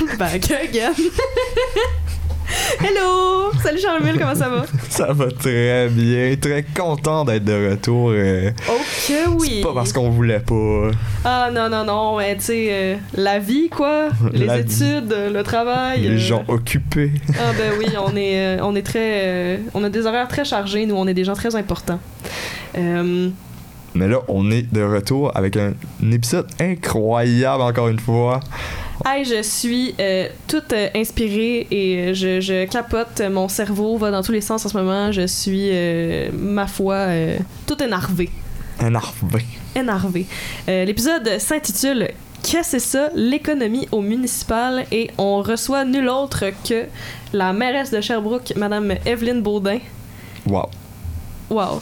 back again. Hello! Salut Charlemille, comment ça va? Ça va très bien, très content d'être de retour. euh, Ok, oui. Pas parce qu'on voulait pas. Ah non, non, non, mais tu sais, euh, la vie, quoi. Les La études, le travail. Les euh, gens occupés. Ah ben oui, on est, euh, on est très... on a des horaires très chargés, nous, on est des gens très importants. Mais là, on est de retour avec un, un épisode incroyable encore une fois. Hey, je suis euh, toute euh, inspirée et euh, je, je capote. Mon cerveau va dans tous les sens en ce moment. Je suis, euh, ma foi, toute énervée. Énervé. Énervée. Euh, L'épisode s'intitule Qu'est-ce que c'est ça, l'économie au municipal? Et on reçoit nul autre que la mairesse de Sherbrooke, Madame Evelyne Baudin. Wow. Wow.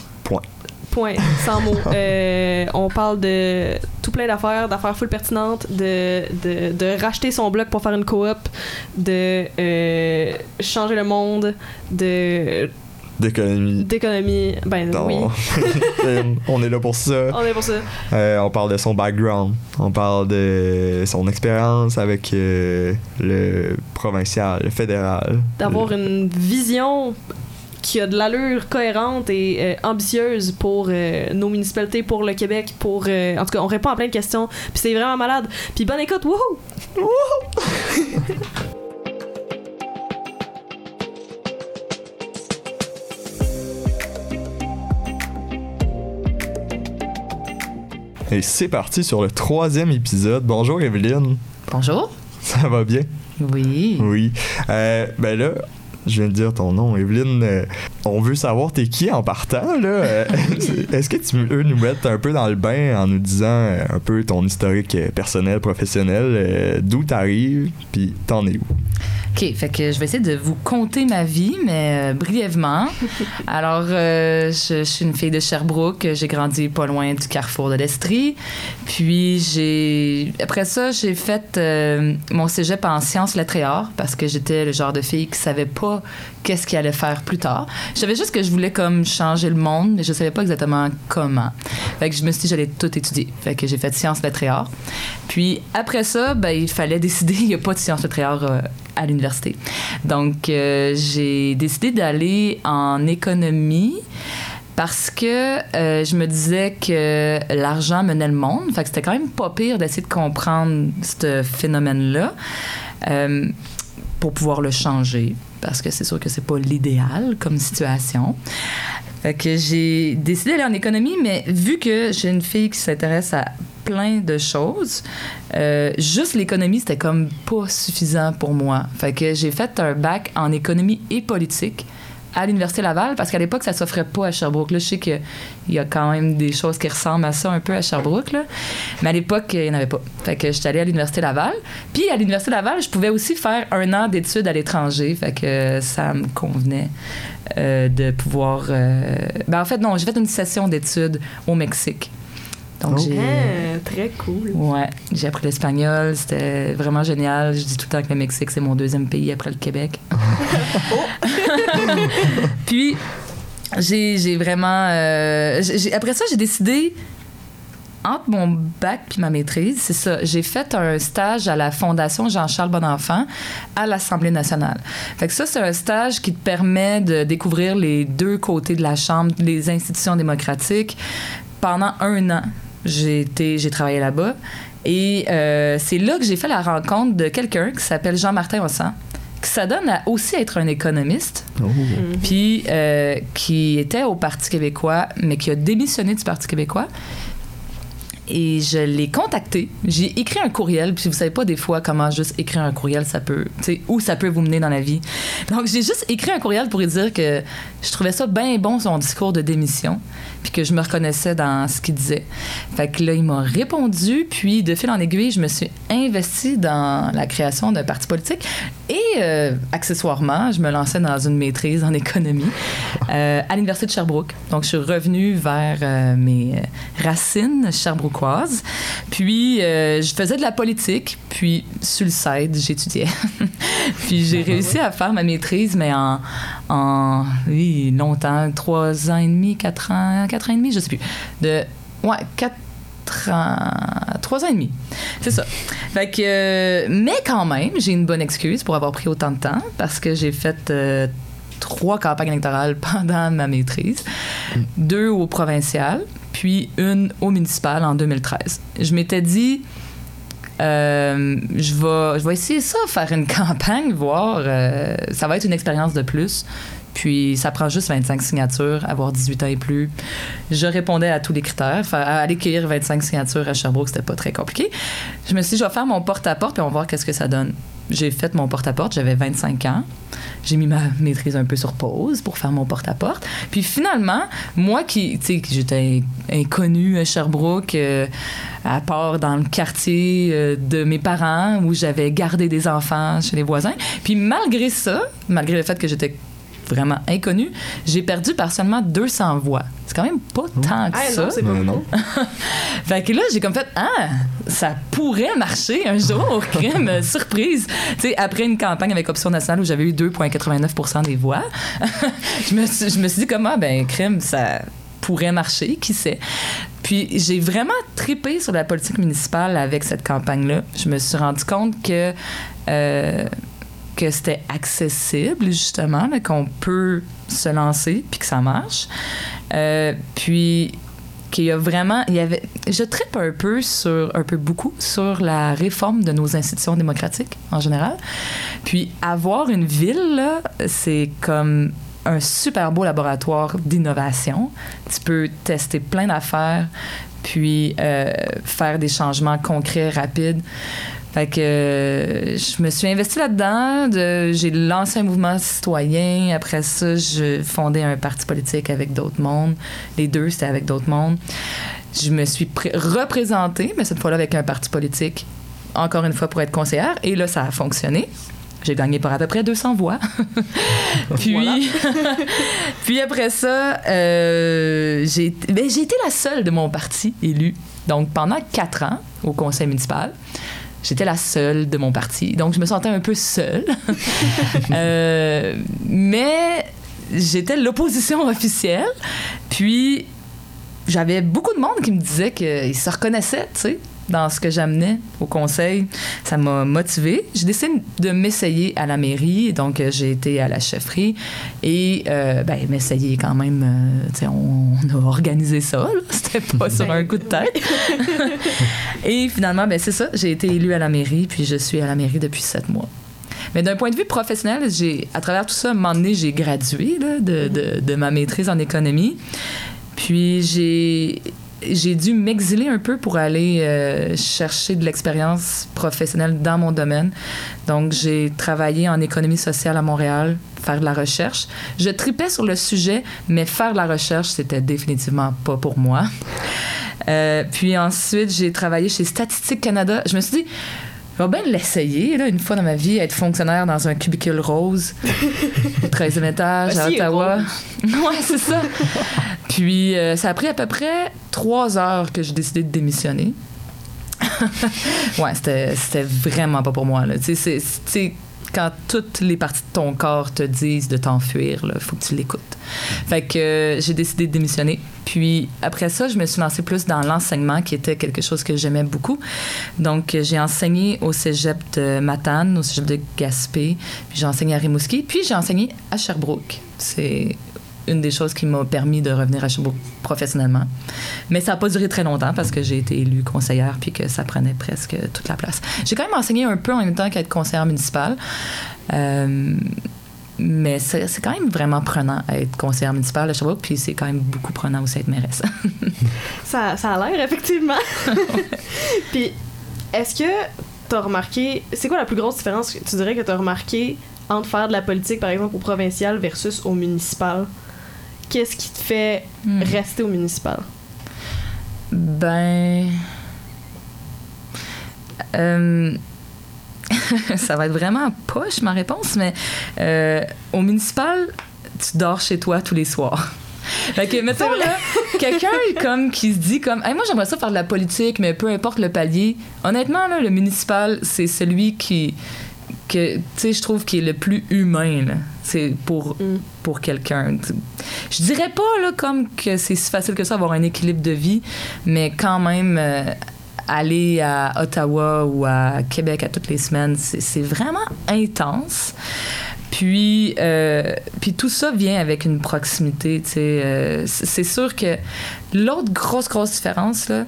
Point. Sans mots. Euh, on parle de tout plein d'affaires, d'affaires full pertinentes, de, de, de racheter son bloc pour faire une coop, de euh, changer le monde, de D'économie. d'économie. Ben oui, on est là pour ça. on est pour ça. Euh, on parle de son background. On parle de son expérience avec euh, le provincial, le fédéral. D'avoir une vision qui a de l'allure cohérente et euh, ambitieuse pour euh, nos municipalités, pour le Québec, pour... euh, en tout cas, on répond à plein de questions, puis c'est vraiment malade. Puis bonne écoute, wouhou! Et c'est parti sur le troisième épisode. Bonjour Evelyne. Bonjour. Ça va bien? Oui. Oui. Euh, ben là, je viens de dire ton nom, Evelyne. On veut savoir t'es qui en partant, là? Euh, Est-ce que tu veux nous mettre un peu dans le bain en nous disant euh, un peu ton historique euh, personnel, professionnel, d'où t'arrives, puis t'en es où? OK, fait que je vais essayer de vous conter ma vie, mais euh, brièvement. Alors, euh, je, je suis une fille de Sherbrooke. J'ai grandi pas loin du carrefour de l'Estrie. Puis, j'ai... Après ça, j'ai fait euh, mon cégep en sciences lettres et arts parce que j'étais le genre de fille qui savait pas qu'est-ce qu'il allait faire plus tard. Je savais juste que je voulais comme changer le monde, mais je savais pas exactement comment. Fait que je me suis dit j'allais tout étudier. Fait que j'ai fait sciences lettres et. Puis après ça, ben, il fallait décider. Il n'y a pas de sciences lettres et euh, à l'université. Donc, euh, j'ai décidé d'aller en économie parce que euh, je me disais que l'argent menait le monde. Fait que c'était quand même pas pire d'essayer de comprendre ce phénomène-là pour pouvoir le changer. Parce que c'est sûr que c'est pas l'idéal comme situation. Que j'ai décidé d'aller en économie, mais vu que j'ai une fille qui s'intéresse à plein de choses, euh, juste l'économie, c'était comme pas suffisant pour moi. Fait que j'ai fait un bac en économie et politique à l'Université Laval parce qu'à l'époque, ça s'offrait pas à Sherbrooke. Là, je sais qu'il y a quand même des choses qui ressemblent à ça un peu à Sherbrooke, là. mais à l'époque, il n'y en avait pas. Fait que j'étais allée à l'Université Laval. Puis à l'Université Laval, je pouvais aussi faire un an d'études à l'étranger. Fait que ça me convenait euh, de pouvoir... euh, Ben, en fait, non, j'ai fait une session d'études au Mexique. Donc, Oh. j'ai... Ah, très cool. Ouais, j'ai appris l'espagnol, c'était vraiment génial. Je dis tout le temps que le Mexique, c'est mon deuxième pays après le Québec. Puis, j'ai j'ai vraiment. euh, j'ai- après ça, j'ai décidé, entre mon bac puis ma maîtrise, c'est ça, j'ai fait un stage à la Fondation Jean-Charles Bonenfant à l'Assemblée nationale. Fait que ça, c'est un stage qui te permet de découvrir les deux côtés de la Chambre, les institutions démocratiques. Pendant un an, j'ai été- j'ai travaillé là-bas. Et euh, c'est là que j'ai fait la rencontre de quelqu'un qui s'appelle Jean-Martin Ossan, qui s'adonne à aussi être un économiste, puis euh, qui était au Parti québécois, mais qui a démissionné du Parti québécois. Et je l'ai contacté. J'ai écrit un courriel. Puis vous savez pas des fois comment juste écrire un courriel, ça peut, tu sais, où ça peut vous mener dans la vie. Donc j'ai juste écrit un courriel pour lui dire que je trouvais ça bien bon son discours de démission, puis que je me reconnaissais dans ce qu'il disait. Fait que là il m'a répondu. Puis de fil en aiguille, je me suis investie dans la création d'un parti politique et euh, accessoirement, je me lançais dans une maîtrise en économie euh, à l'université de Sherbrooke. Donc je suis revenue vers euh, mes racines sherbrookoises. Puis je faisais de la politique, puis sur le side, j'étudiais. puis j'ai réussi à faire ma maîtrise, mais en, en oui, longtemps, trois ans et demi, quatre ans, quatre ans et demi, je sais plus. De, ouais, quatre ans, trois ans et demi. C'est ça. Fait que, euh, mais quand même, j'ai une bonne excuse pour avoir pris autant de temps parce que j'ai fait euh, trois campagnes électorales pendant ma maîtrise, deux au provincial, puis une au municipal en 2013. Je m'étais dit, euh, je, vais, je vais essayer ça, faire une campagne, voir. euh, ça va être une expérience de plus. Puis ça prend juste 25 signatures, avoir 18 ans et plus. Je répondais à tous les critères. Faire, aller cueillir 25 signatures à Sherbrooke, c'était pas très compliqué. Je me suis dit, je vais faire mon porte-à-porte, puis on va voir qu'est-ce que ça donne. J'ai fait mon porte-à-porte, j'avais 25 ans. J'ai mis ma maîtrise un peu sur pause pour faire mon porte-à-porte. Puis finalement, moi qui, tu sais, j'étais in- inconnue à Sherbrooke, euh, à part dans le quartier euh, de mes parents où j'avais gardé des enfants chez les voisins. Puis malgré ça, malgré le fait que j'étais vraiment inconnue, j'ai perdu par seulement 200 voix. C'est quand même pas tant que Ah ça. non, c'est pas Non, non. Fait que là, j'ai comme fait, ah, ça pourrait marcher un jour, crime, surprise. Tu sais, après une campagne avec Option nationale où j'avais eu 2,89% des voix, je, me suis, je me suis dit, comment, ben, crime, ça pourrait marcher, qui sait. Puis j'ai vraiment tripé sur la politique municipale avec cette campagne-là. Je me suis rendu compte que, euh, que c'était accessible, justement, là, qu'on peut se lancer puis que ça marche. Euh, puis qu'il y a vraiment, il y avait, je tripe un peu sur, un peu beaucoup sur la réforme de nos institutions démocratiques en général. Puis avoir une ville c'est comme un super beau laboratoire d'innovation. Tu peux tester plein d'affaires, puis euh, faire des changements concrets, rapides. Fait que euh, je me suis investie là-dedans. de- J'ai lancé un mouvement citoyen. Après ça, je fondé un parti politique avec d'autres mondes. Les deux, c'était avec d'autres mondes. Je me suis pré- représentée, mais cette fois-là avec un parti politique, encore une fois pour être conseillère. Et là, ça a fonctionné. J'ai gagné par à peu près 200 voix. puis, puis après ça, euh, j'ai ben, j'ai été la seule de mon parti élue. Donc pendant quatre ans au conseil municipal, j'étais la seule de mon parti. Donc je me sentais un peu seule. Euh, mais j'étais l'opposition officielle. Puis j'avais beaucoup de monde qui me disait qu'ils se reconnaissaient, tu sais, dans ce que j'amenais au conseil. Ça m'a motivée. J'ai décidé de m'essayer à la mairie, donc euh, j'ai été à la chefferie et euh, ben, m'essayer quand même. euh, tu sais, on, on a organisé ça. C'était pas sur un coup de tête. et finalement, ben c'est ça. J'ai été élue à la mairie, puis je suis à la mairie depuis sept mois. Mais d'un point de vue professionnel, j'ai, à travers tout ça, à un moment donné, j'ai gradué là, de, de, de ma maîtrise en économie. Puis j'ai, j'ai dû m'exiler un peu pour aller euh, chercher de l'expérience professionnelle dans mon domaine. Donc, j'ai travaillé en économie sociale à Montréal, faire de la recherche. Je tripais sur le sujet, mais faire de la recherche, c'était définitivement pas pour moi. Euh, puis ensuite, j'ai travaillé chez Statistique Canada. Je me suis dit, je vais bien l'essayer, là, une fois dans ma vie, être fonctionnaire dans un cubicule rose au 13e étage à Voici Ottawa. ouais, c'est ça. Puis euh, ça a pris à peu près trois heures que j'ai décidé de démissionner. ouais, c'était, c'était vraiment pas pour moi. Là. Tu sais, c'est- quand toutes les parties de ton corps te disent de t'enfuir, il faut que tu l'écoutes. Fait que euh, j'ai décidé de démissionner. Puis après ça, je me suis lancée plus dans l'enseignement, qui était quelque chose que j'aimais beaucoup. Donc, euh, j'ai enseigné au cégep de Matane, au cégep de Gaspé, puis j'ai enseigné à Rimouski, puis j'ai enseigné à Sherbrooke. C'est une des choses qui m'a permis de revenir à Sherbrooke professionnellement. Mais ça n'a pas duré très longtemps parce que j'ai été élue conseillère puis que ça prenait presque toute la place. J'ai quand même enseigné un peu en même temps qu'être conseillère municipale. Euh, mais c'est quand même vraiment prenant à être conseillère municipale de Sherbrooke, puis c'est quand même beaucoup prenant aussi à être mairesse. Ça, ça a l'air, effectivement. Puis, est-ce que tu as remarqué. C'est quoi la plus grosse différence? Que tu dirais que tu as remarqué entre faire de la politique, par exemple, au provincial versus au municipal? Qu'est-ce qui te fait Hmm. rester au municipal? Ben. Euh, ça va être vraiment poche ma réponse, mais euh, au municipal, tu dors chez toi tous les soirs. Fait que, mettons, là, quelqu'un comme qui se dit comme, Hey, moi, j'aimerais ça faire de la politique, mais peu importe le palier. Honnêtement, là, le municipal, c'est celui qui, que, tu sais, je trouve qui est le plus humain, là. C'est pour, Mm. pour quelqu'un. Je dirais pas, là, comme que c'est si facile que ça avoir un équilibre de vie, mais quand même, euh, aller à Ottawa ou à Québec à toutes les semaines, c'est vraiment intense. Puis, euh, puis tout ça vient avec une proximité. tu sais, euh, c'est sûr que l'autre grosse, grosse différence, là,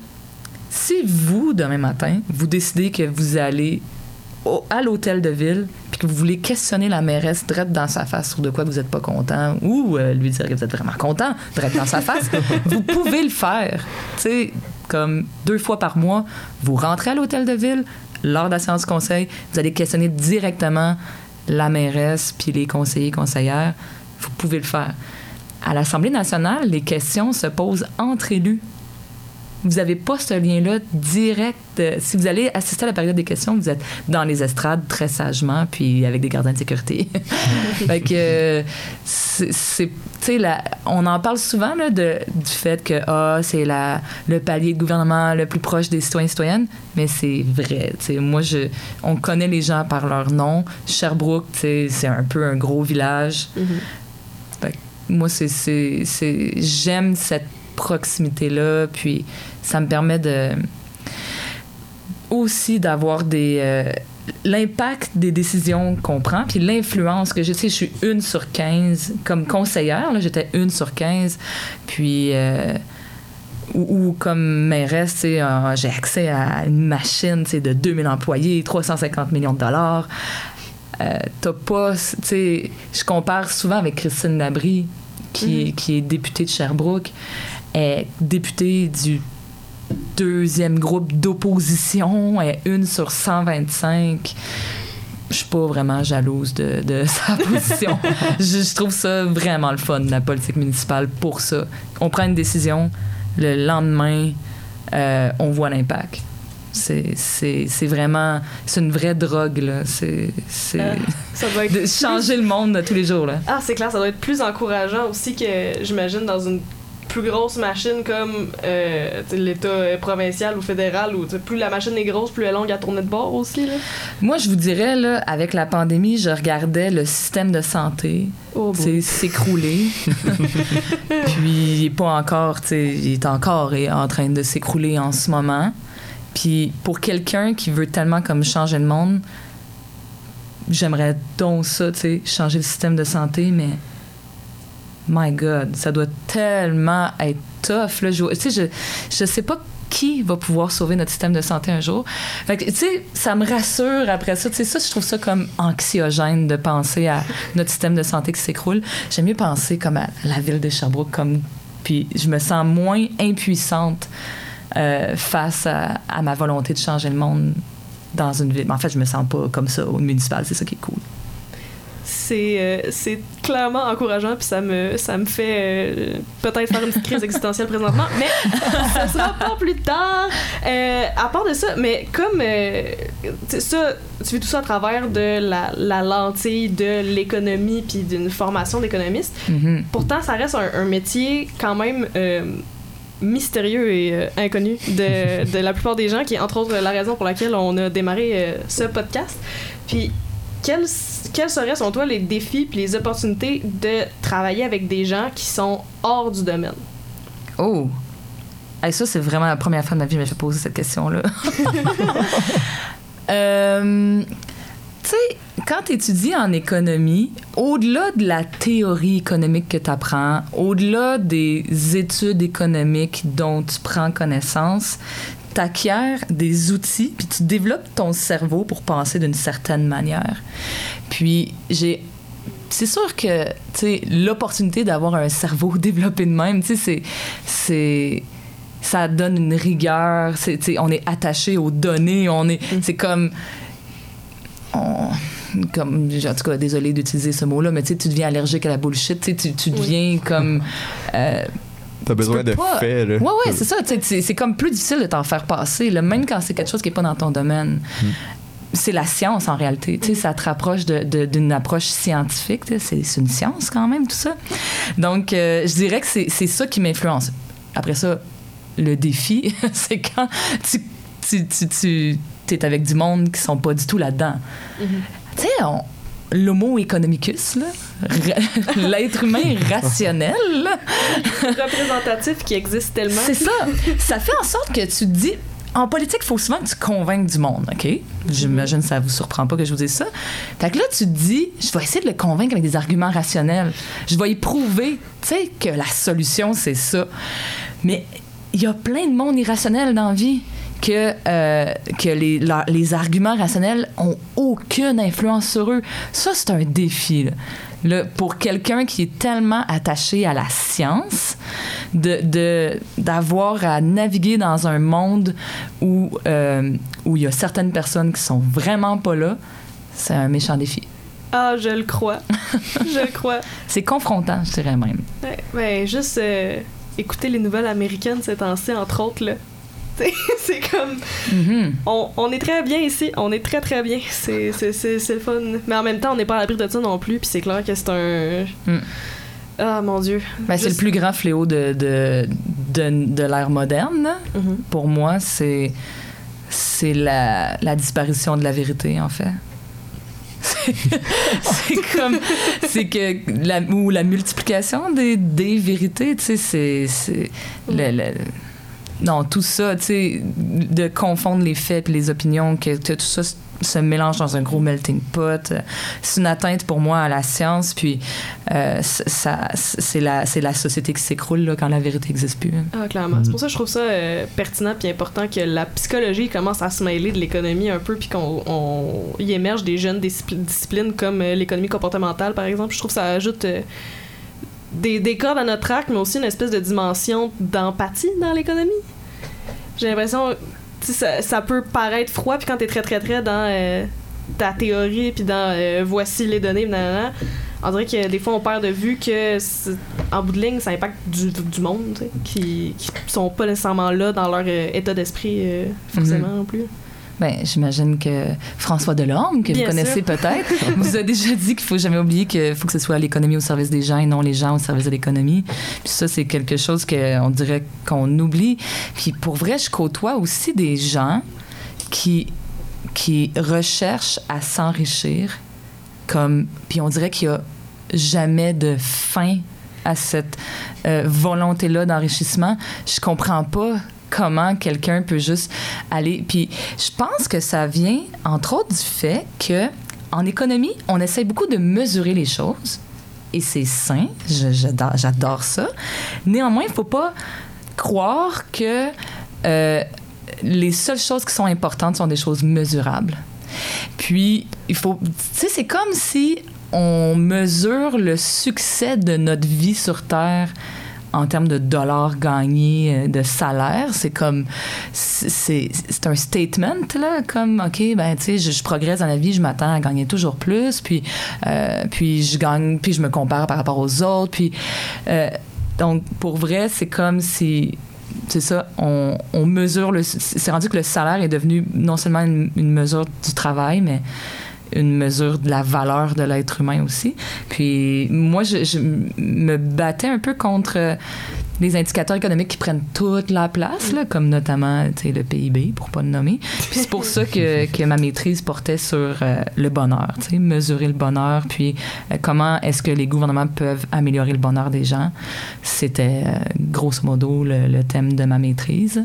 si vous, demain matin, vous décidez que vous allez au- à l'hôtel de ville, puis que vous voulez questionner la mairesse direct dans sa face sur de quoi vous n'êtes pas content, ou euh, lui dire que vous êtes vraiment content direct dans sa face, vous pouvez le faire. Tu sais, comme deux fois par mois, vous rentrez à l'hôtel de ville, lors de la séance conseil, vous allez questionner directement la mairesse puis les conseillers, conseillères. Vous pouvez le faire. À l'Assemblée nationale, les questions se posent entre élus. Vous n'avez pas ce lien-là direct. euh, Si vous allez assister à la période des questions, vous êtes dans les estrades très sagement, puis avec des gardiens de sécurité. fait que, euh, c'est, on en parle souvent là, de, du fait que ah, c'est la, le palier de gouvernement le plus proche des citoyens et citoyennes, mais c'est vrai. moi, je, on connaît les gens par leur nom. Sherbrooke, c'est un peu un gros village. Fait que moi, c'est- j'aime cette proximité-là, puis ça me permet de aussi d'avoir des euh, l'impact des décisions qu'on prend, puis l'influence que j'ai. Tu sais, je suis une sur 15 comme conseillère, là, j'étais une sur 15, puis euh, ou, ou comme mairesse, euh, j'ai accès à une machine, de 2000 employés, 350 millions de dollars. Euh, t'as pas, tu sais, je compare souvent avec Christine Labrie, qui, qui est députée de Sherbrooke, est députée du deuxième groupe d'opposition, une sur 125. Je suis pas vraiment jalouse de, de sa position. je, je trouve ça vraiment le fun, la politique municipale, pour ça. On prend une décision, le lendemain, euh, on voit l'impact. C'est, vraiment... C'est une vraie drogue, là. C'est... Euh, Ça doit être de changer le monde tous les jours, là. Ah, c'est clair, ça doit être plus encourageant aussi que, j'imagine, dans une plus grosse machine comme euh, l'État euh, provincial ou fédéral, sais, plus la machine est grosse, plus elle est longue à tourner de bord aussi. Là. Moi, je vous dirais, là, avec la pandémie, je regardais le système de santé Oh, s'écrouler. Puis, il est pas encore, il est encore en train de s'écrouler en ce moment. Puis, pour quelqu'un qui veut tellement comme changer le monde, j'aimerais donc ça, changer le système de santé, mais my God, ça doit tellement être tough. Là. Je, je, je sais pas qui va pouvoir sauver notre système de santé un jour. Fait tu sais, ça me rassure après ça. Tu sais, ça, je trouve ça comme anxiogène de penser à notre système de santé qui s'écroule. J'aime mieux penser comme à la ville de Sherbrooke, comme, puis je me sens moins impuissante euh, face à, à ma volonté de changer le monde dans une ville. Mais en fait, je me sens pas comme ça au municipal. C'est ça qui est cool. C'est, euh, c'est clairement encourageant, puis ça me, ça me fait euh, peut-être faire une petite crise existentielle présentement, mais ça sera pas plus tard. Euh, à part de ça, mais comme euh, ça, tu fais tout ça à travers de la, la lentille de l'économie puis d'une formation d'économiste. Mhm. Pourtant, ça reste un, un métier quand même euh, mystérieux et euh, inconnu de, de la plupart des gens, qui est entre autres la raison pour laquelle on a démarré euh, ce podcast. Puis, quels, quels seraient, selon toi, les défis puis les opportunités de travailler avec des gens qui sont hors du domaine? Oh! Hey, ça, c'est vraiment la première fois de ma vie que je me poser cette question-là. Euh, tu sais, quand tu étudies en économie, au-delà de la théorie économique que tu apprends, au-delà des études économiques dont tu prends connaissance, tu acquiers des outils, puis tu développes ton cerveau pour penser d'une certaine manière. Puis j'ai c'est sûr que, tu sais, l'opportunité d'avoir un cerveau développé de même, tu sais, c'est, c'est, ça donne une rigueur. C'est, tu sais, on est attaché aux données. On est, c'est comme, on- comme, en tout cas, désolé d'utiliser ce mot-là, mais tu deviens allergique à la bullshit. Tu, tu deviens comme. euh, T'as besoin de pas- faits, là. Ouais, ouais, c'est ça. C'est c'est comme plus difficile de t'en faire passer, là, même quand c'est quelque chose qui n'est pas dans ton domaine. C'est la science en réalité. Tu sais, ça te rapproche d'une approche scientifique. tu sais, C'est une science quand même, tout ça. Donc, euh, je dirais que c'est c'est ça qui m'influence. Après ça, le défi, c'est quand tu, tu, tu, tu es avec du monde qui sont pas du tout là-dedans. Tu sais, on- l'homo economicus, l'être humain rationnel, représentatif qui existe tellement. c'est ça. Ça fait en sorte que tu te dis. En politique, il faut souvent que tu convainques du monde, OK? J'imagine que ça vous surprend pas que je vous dise ça. Fait que là, tu te dis, je vais essayer de le convaincre avec des arguments rationnels. Je vais y prouver, tu sais, que la solution, c'est ça. Mais il y a plein de monde irrationnel dans la vie que, euh, que les, la- les arguments rationnels ont aucune influence sur eux. Ça, c'est un défi. là. Là, pour quelqu'un qui est tellement attaché à la science, de, de- d'avoir à naviguer dans un monde où euh, où il y a certaines personnes qui sont vraiment pas là, c'est un méchant défi. Ah, je le crois. je le crois. C'est confrontant, je dirais même. Ouais, ben, juste euh, écouter les nouvelles américaines ces temps-ci, entre autres, là. C'est comme. Mhm. On, on est très bien ici, on est très très bien. C'est, le fun. Mais en même temps, on n'est pas à l'abri de ça non plus, puis c'est clair que c'est un. Mm. Ah mon dieu. Ben, c'est le plus grand fléau de, de, de, de l'ère moderne. Mhm. Pour moi, c'est, c'est la, la disparition de la vérité, en fait. C'est comme. C'est que. La, ou la multiplication des, des vérités, tu sais, c'est. le- non, tout ça, tu sais, de confondre les faits et les opinions, que, tout ça se mélange dans un gros melting pot, euh, c'est une atteinte pour moi à la science, puis euh, ça, c'est la, la société qui s'écroule quand la vérité n'existe plus. Ah, clairement. C'est pour ça que je trouve ça euh, pertinent puis important que la psychologie commence à se mêler de l'économie un peu puis qu'on on- y émerge des jeunes discipl- disciplines comme l'économie comportementale, par exemple. Je trouve que ça ajoute des, des cordes à notre track, mais aussi une espèce de dimension d'empathie dans l'économie. J'ai l'impression, ça, ça peut paraître froid puis quand t'es très très très dans euh, ta théorie puis dans euh, voici les données, nanana, on dirait que des fois on perd de vue que en bout de ligne ça impacte du, du monde qui, qui sont pas nécessairement là dans leur euh, état d'esprit forcément non plus. Ben, j'imagine que François Delorme, que Bien vous connaissez peut-être, vous a déjà dit qu'il faut jamais oublier qu'il faut que ce soit l'économie au service des gens et non les gens au service de l'économie. Puis ça, c'est quelque chose qu'on dirait qu'on oublie. Puis pour vrai, je côtoie aussi des gens qui, qui recherchent à s'enrichir comme... Puis on dirait qu'il y a jamais de fin à cette euh, volonté-là d'enrichissement. Je comprends pas comment quelqu'un peut juste aller. Puis je pense que ça vient, entre autres, du fait que en économie, on essaie beaucoup de mesurer les choses et c'est sain. J'adore ça. Néanmoins, il ne faut pas croire que euh, les seules choses qui sont importantes sont des choses mesurables. Puis, il faut. Tu sais, c'est comme si on mesure le succès de notre vie sur Terre en termes de dollars gagnés, euh, de salaire. C'est comme. C'est un statement, là, comme, OK, ben, tu sais, je, progresse dans la vie, je m'attends à gagner toujours plus, puis, euh, puis je gagne, puis je me compare par rapport aux autres, puis. euh, donc, pour vrai, c'est comme si c'est ça, on, on mesure le. C'est rendu que le salaire est devenu non seulement une mesure du travail, mais une mesure de la valeur de l'être humain aussi. Puis moi, je, me battais un peu contre les indicateurs économiques qui prennent toute la place, là, comme notamment le PIB, pour pas le nommer. Puis c'est pour ça que, que ma maîtrise portait sur euh, le bonheur, mesurer le bonheur, puis euh, comment est-ce que les gouvernements peuvent améliorer le bonheur des gens. C'était euh, grosso modo le thème de ma maîtrise.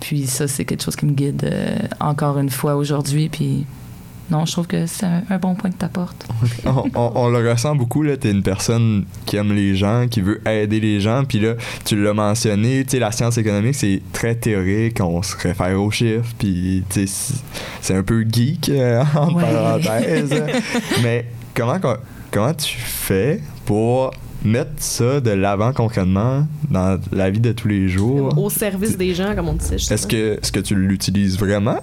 Puis ça, c'est quelque chose qui me guide euh, encore une fois aujourd'hui. Puis non, je trouve que c'est un, un bon point que tu apportes. on, on- on le ressent beaucoup, là. T'es une personne qui aime les gens, qui veut aider les gens. Puis là, tu l'as mentionné, tu sais, la science économique, c'est très théorique. On se réfère aux chiffres. Puis, tu sais, c'est- un peu geek, euh, entre Ouais. parenthèses. Mais comment, comment tu fais pour mettre ça de l'avant concrètement dans la vie de tous les jours? Au service des gens, comme on dit. Est-ce que, est-ce que tu l'utilises vraiment?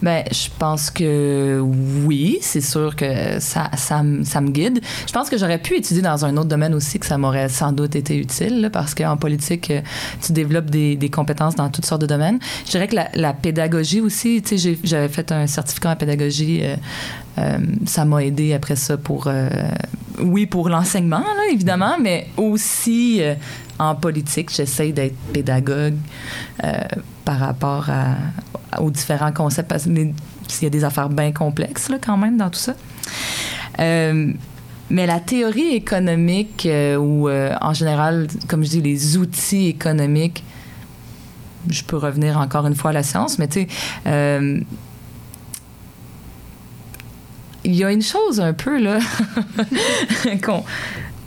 Ben, je pense que oui, c'est sûr que ça, ça, ça, me guide. Je pense que j'aurais pu étudier dans un autre domaine aussi que ça m'aurait sans doute été utile, là, parce qu'en politique, euh, tu développes des, des, compétences dans toutes sortes de domaines. Je dirais que la, pédagogie aussi, tu sais, j'avais fait un certificat en pédagogie. Euh, euh, ça m'a aidé après ça pour, oui, pour l'enseignement, évidemment, mais aussi en politique, j'essaie d'être pédagogue par rapport à, aux différents concepts, parce qu'il y a des affaires bien complexes, là, quand même, dans tout ça. mais la théorie économique, ou en général, comme je dis, les outils économiques, je peux revenir encore une fois à la science, mais tu sais, il y a une chose un peu, là, qu'on.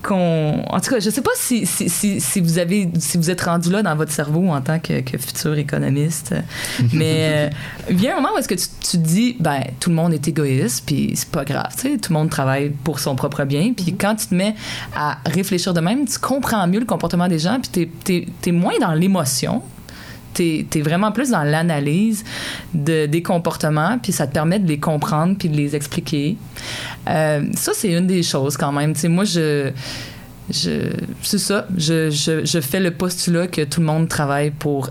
Qu'on, en tout cas, je sais pas si, si, si, vous avez si vous êtes rendu là dans votre cerveau en tant que, futur économiste, mais euh, vient un moment où est-ce que tu, tu, te dis ben tout le monde est égoïste puis c'est pas grave, tu sais, tout le monde travaille pour son propre bien puis quand tu te mets à réfléchir de même, tu comprends mieux le comportement des gens puis t'es es, moins dans l'émotion tu es, vraiment plus dans l'analyse de, des comportements, puis ça te permet de les comprendre puis de les expliquer. Euh, ça, c'est une des choses quand même. sais moi, je. Je, c'est ça. Je, je, je, fais le postulat que tout le monde travaille pour,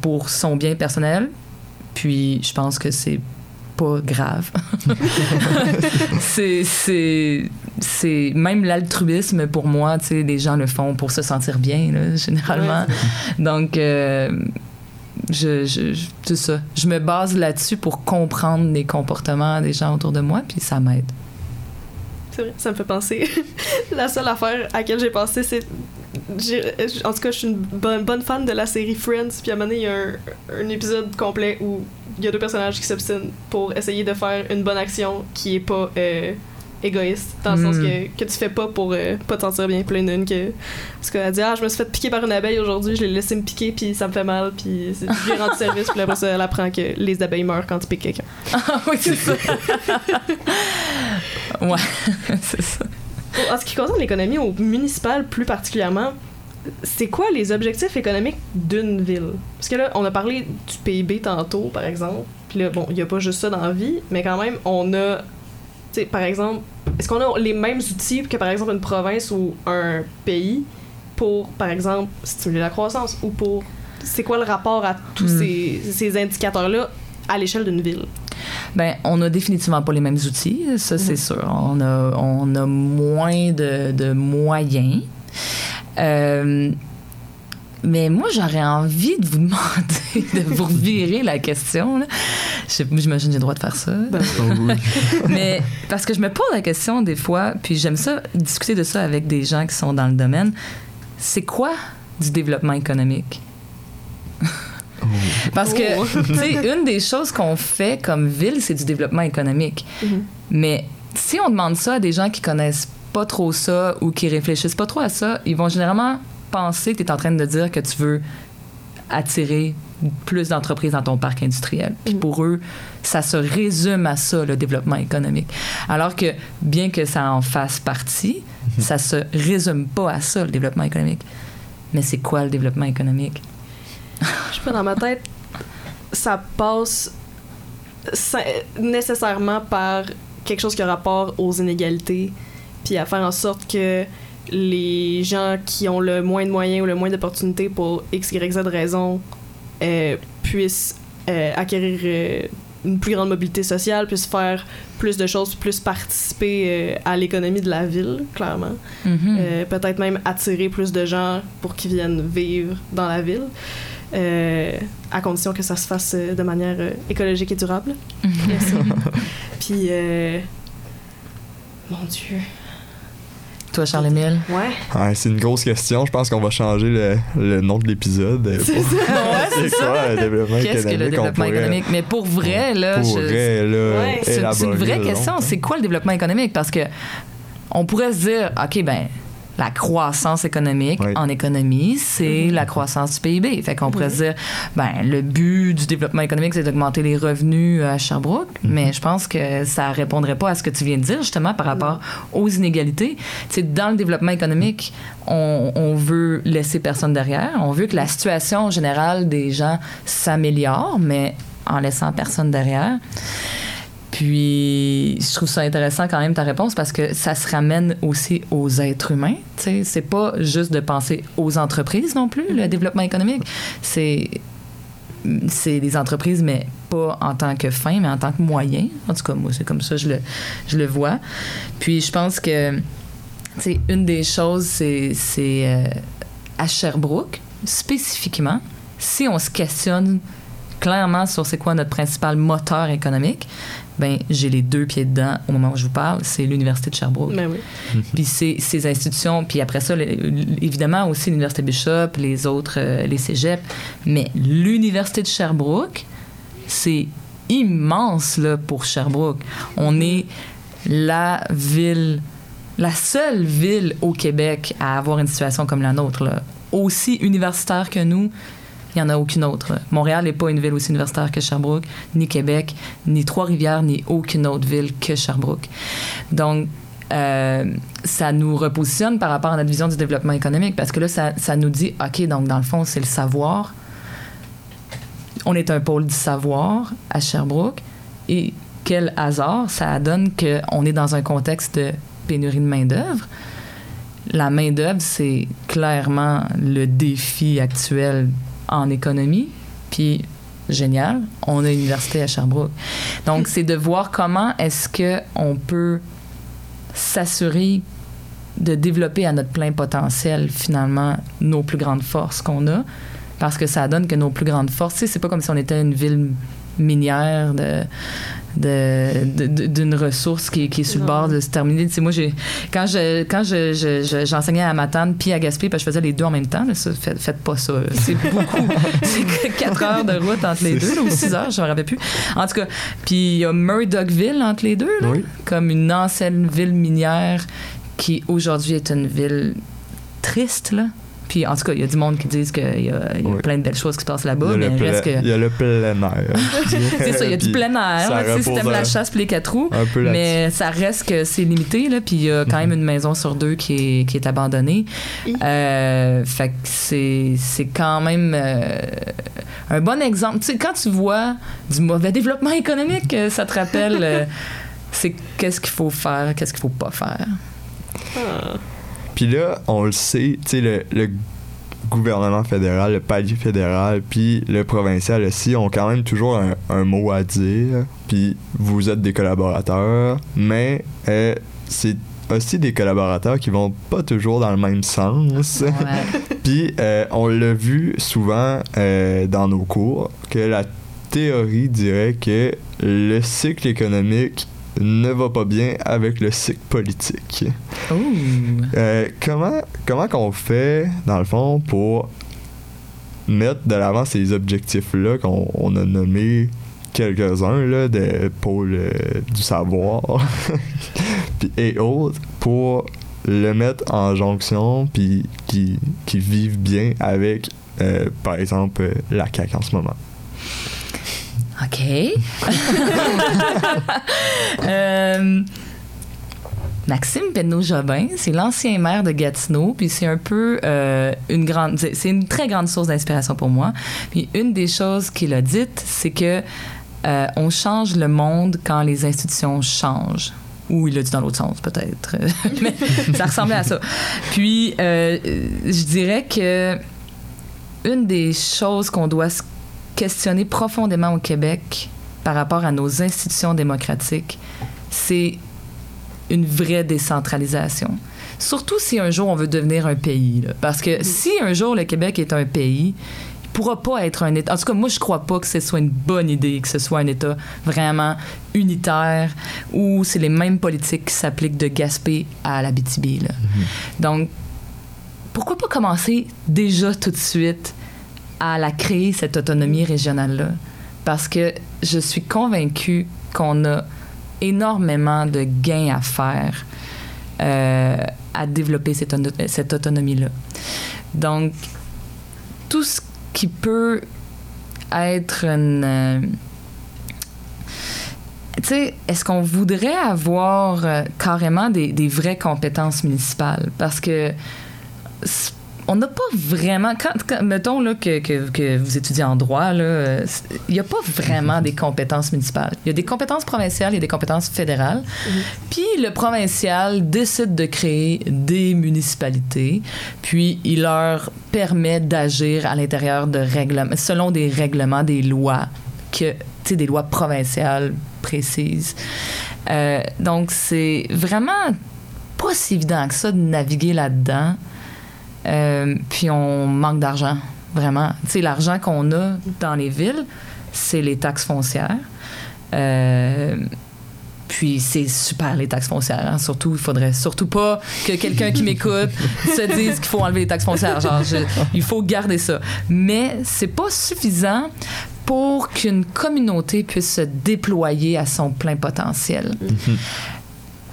pour son bien personnel. Puis je pense que c'est pas grave. c'est, c'est, même l'altruisme pour moi, tu sais, les gens le font pour se sentir bien, là, généralement. Donc, euh, je, je, c'est ça. Je me base là-dessus pour comprendre les comportements des gens autour de moi, puis ça m'aide. C'est vrai, ça me fait penser. la seule affaire à laquelle j'ai pensé, c'est. En tout cas, je suis une bonne, bonne fan de la série Friends, puis à un moment donné, il y a un, un épisode complet où il y a deux personnages qui s'obstinent pour essayer de faire une bonne action qui est pas euh, égoïste dans le sens Hmm. que, que tu fais pas pour euh, pas te sentir bien plein d'une que parce qu'elle dit ah je me suis fait piquer par une abeille aujourd'hui je l'ai laissé me piquer puis ça me fait mal puis c'est du rendu service puis après ça elle apprend que les abeilles meurent quand tu piques quelqu'un Ah oui, c'est ça. ouais, c'est ça. en ce qui concerne l'économie au municipal plus particulièrement c'est quoi les objectifs économiques d'une ville? Parce que là, on a parlé du PIB tantôt, par exemple. Puis là, bon, il n'y a pas juste ça dans la vie, mais quand même, on a, par exemple, est-ce qu'on a les mêmes outils que, par exemple, une province ou un pays pour, par exemple, stimuler la croissance ou pour. C'est quoi le rapport à tous Hmm. ces, ces indicateurs-là à l'échelle d'une ville? Ben, on a définitivement pas les mêmes outils, ça c'est sûr. On a, on a moins de, de moyens. Euh, mais moi, j'aurais envie de vous demander de vous revirer la question. là. J'imagine que j'ai le droit de faire ça. mais parce que je me pose la question des fois, puis j'aime ça, discuter de ça avec des gens qui sont dans le domaine. C'est quoi du développement économique? Parce que, Oh. tu sais, une des choses qu'on fait comme ville, c'est du développement économique. Mhm. Mais si on demande ça à des gens qui connaissent pas trop ça ou qui réfléchissent pas trop à ça, ils vont généralement penser que tu es en train de dire que tu veux attirer plus d'entreprises dans ton parc industriel. Puis Mhm. pour eux, ça se résume à ça, le développement économique. Alors que, bien que ça en fasse partie, ça se résume pas à ça, le développement économique. Mais c'est quoi le développement économique? Je sais pas, dans ma tête, ça passe nécessairement par quelque chose qui a rapport aux inégalités, puis à faire en sorte que les gens qui ont le moins de moyens ou le moins d'opportunités pour X, Y, Z raison euh, puissent euh, acquérir euh, une plus grande mobilité sociale, puissent faire plus de choses, plus participer à l'économie de la ville, clairement. Mhm. Euh, peut-être même attirer plus de gens pour qu'ils viennent vivre dans la ville, euh, à condition que ça se fasse euh, de manière euh, écologique et durable. bien sûr. Puis, mon Dieu. Toi, Charles-Émile? Ouais. Ouais, c'est une grosse question. Je pense qu'on va changer le, le nom de l'épisode. C'est pour- ça. c'est quoi le développement Qu'est-ce économique? que le développement pourrait- économique? Mais pour vrai, là, Pour je- vrai, là, Ouais. c'est une vraie question. C'est quoi le développement économique? Parce que on pourrait se dire, OK, ben la croissance économique Oui. en économie, c'est la croissance du PIB. Fait qu'on pourrait se dire, ben, le but du développement économique, c'est d'augmenter les revenus à Sherbrooke, mais je pense que ça répondrait pas à ce que tu viens de dire, justement, par rapport aux inégalités. Tu sais, dans le développement économique, on, on veut laisser personne derrière. On veut que la situation générale des gens s'améliore, mais en laissant personne derrière. Puis, je trouve ça intéressant quand même ta réponse parce que ça se ramène aussi aux êtres humains. C'est pas juste de penser aux entreprises non plus, le développement économique. C'est des entreprises, mais pas en tant que fin, mais en tant que moyen. En tout cas, moi, c'est comme ça je le, je le vois. Puis, je pense que, une des choses, c'est c'est, euh, à Sherbrooke, spécifiquement, si on se questionne clairement sur c'est quoi notre principal moteur économique, ben j'ai les deux pieds dedans au moment où je vous parle, c'est l'Université de Sherbrooke. Ben oui. Puis ces, ces institutions, puis après ça, le- évidemment aussi l'Université Bishop, les autres, euh, les cégeps, mais l'Université de Sherbrooke, c'est immense là, pour Sherbrooke. On est la ville, la seule ville au Québec à avoir une situation comme la nôtre, là. aussi universitaire que nous. Il n'y en a aucune autre. Montréal n'est pas une ville aussi universitaire que Sherbrooke, ni Québec, ni Trois-Rivières, ni aucune autre ville que Sherbrooke. Donc, euh, ça nous repositionne par rapport à notre vision du développement économique parce que là, ça, ça nous dit, OK, donc dans le fond, c'est le savoir. On est un pôle du savoir à Sherbrooke et quel hasard, ça donne qu'on est dans un contexte de pénurie de main-d'œuvre. La main-d'œuvre, c'est clairement le défi actuel en économie. Puis, génial, on a une université à Sherbrooke. Donc, c'est de voir comment est-ce qu'on peut s'assurer de développer à notre plein potentiel, finalement, nos plus grandes forces qu'on a. Parce que ça donne que nos plus grandes forces, c'est pas comme si on était une ville minière de de- d'une ressource qui, qui est sur le bord de se terminer. Tu sais, moi, j'ai, quand je, quand je, je- je- j'enseignais à Matane puis à Gaspé, parce que je faisais les deux en même temps, là, ça, faites, faites pas ça. C'est beaucoup. c'est que 4 heures de route entre les deux, là, ou 6 heures, je me rappelle plus. En tout cas, puis il y a Murdochville entre les deux, là, Oui. comme une ancienne ville minière qui aujourd'hui est une ville triste, là. Puis en tout cas, il y a du monde qui disent qu'il y a, il y a Oui. plein de belles choses qui se passent là-bas, mais il reste que. il y a le plein air. C'est ça, il y a du plein air, là, tu sais, si repose t'aimes la chasse puis les quatre roues. Un peu là Mais ça reste que c'est limité, là, puis il y a quand même une maison sur deux qui est, qui est abandonnée. Euh, fait que c'est, c'est quand même euh, un bon exemple. Tu sais, quand tu vois du mauvais développement économique, euh, ça te rappelle euh, c'est qu'est-ce qu'il faut faire, qu'est-ce qu'il faut pas faire. Ah. Puis là, on le sait, tu sais, le, le gouvernement fédéral, le palier fédéral, puis le provincial aussi ont quand même toujours un, un mot à dire. Puis vous êtes des collaborateurs, mais euh, c'est aussi des collaborateurs qui vont pas toujours dans le même sens. Puis euh, on l'a vu souvent euh, dans nos cours que la théorie dirait que le cycle économique ne va pas bien avec le cycle politique. Ouh. Euh, comment comment qu'on fait dans le fond pour mettre de l'avant ces objectifs là qu'on on a nommés quelques-uns là de pôle euh, du savoir et autres pour le mettre en jonction puis qui qui vivent bien avec euh, par exemple la CAQ en ce moment? OK. Euh, Maxime Penneau-Jobin, c'est l'ancien maire de Gatineau, puis c'est un peu euh, une grande, c'est une très grande source d'inspiration pour moi. Puis une des choses qu'il a dites, c'est que euh, on change le monde quand les institutions changent. Ou il l'a dit dans l'autre sens, peut-être. Mais ça ressemblait à ça. Puis, je dirais que une des choses qu'on doit se questionner profondément au Québec par rapport à nos institutions démocratiques, c'est une vraie décentralisation. Surtout si un jour on veut devenir un pays. là. Parce que si un jour le Québec est un pays, il pourra pas être un État. En tout cas, moi, je crois pas que ce soit une bonne idée que ce soit un État vraiment unitaire où c'est les mêmes politiques qui s'appliquent de Gaspé à la BTB. Donc, pourquoi pas commencer déjà tout de suite à la créer, cette autonomie régionale-là? Parce que je suis convaincue qu'on a énormément de gains à faire euh, à développer cette, cette autonomie-là. Donc, tout ce qui peut être une... euh, tu sais, est-ce qu'on voudrait avoir euh, carrément des, des vraies compétences municipales? Parce que on n'a pas vraiment. Quand, quand- mettons là, que, que, que vous étudiez en droit, il n'y a pas vraiment des compétences municipales. Il y a des compétences provinciales et des compétences fédérales. Puis le provincial décide de créer des municipalités, puis il leur permet d'agir à l'intérieur de règlements, selon des règlements, des lois, que, des lois provinciales précises. Euh, donc c'est vraiment pas si évident que ça de naviguer là-dedans. Euh, puis on manque d'argent, vraiment. Tu sais, l'argent qu'on a dans les villes, c'est les taxes foncières. Euh, puis c'est super les taxes foncières. hein. Surtout, il faudrait surtout pas que quelqu'un qui m'écoute se dise qu'il faut enlever les taxes foncières. Genre, je- il faut garder ça. Mais c'est pas suffisant pour qu'une communauté puisse se déployer à son plein potentiel.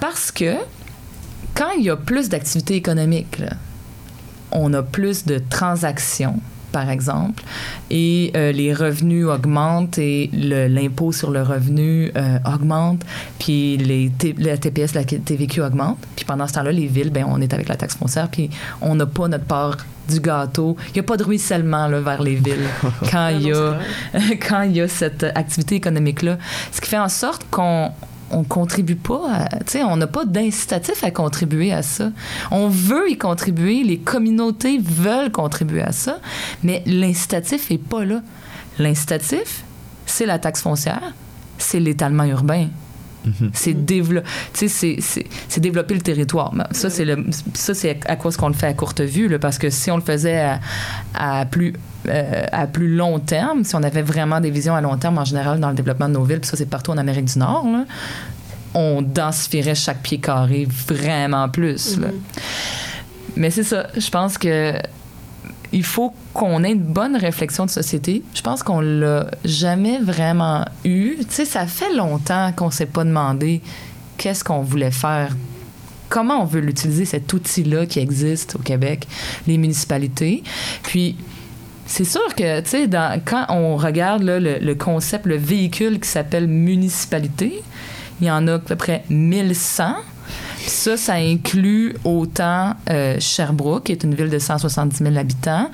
Parce que quand il y a plus d'activités économiques, on a plus de transactions, par exemple, et euh, les revenus augmentent et l'impôt sur le revenu euh, augmente, puis les la TPS, la TVQ augmente. Puis pendant ce temps-là, les villes, ben, on est avec la taxe foncière, puis on n'a pas notre part du gâteau. Il n'y a pas de ruissellement là, vers les villes quand il y a quand il y a cette activité économique-là. Ce qui fait en sorte qu'on on contribue pas, tu sais, on n'a pas d'incitatif à contribuer à ça. On veut y contribuer, les communautés veulent contribuer à ça, mais l'incitatif est pas là. L'incitatif, c'est la taxe foncière, c'est l'étalement urbain. C'est dévelop- tu sais, c'est- c'est c'est développer le territoire. Ça, c'est le- ça, c'est à cause qu'on le fait à courte vue, là, parce que si on le faisait à, à plus euh, à plus long terme, si on avait vraiment des visions à long terme en général dans le développement de nos villes, puis ça c'est partout en Amérique du Nord, là, on densifierait chaque pied carré vraiment plus. là. Mais c'est ça, je pense que il faut qu'on ait une bonne réflexion de société. Je pense qu'on l'a jamais vraiment eu. Tu sais, ça fait longtemps qu'on s'est pas demandé qu'est-ce qu'on voulait faire. Comment on veut l'utiliser, cet outil-là qui existe au Québec, les municipalités. Puis, c'est sûr que, tu sais, quand on regarde le, le concept, le véhicule qui s'appelle municipalité, il y en a à peu près 1100. Ça, ça inclut autant euh, Sherbrooke, qui est une ville de 170 000 habitants,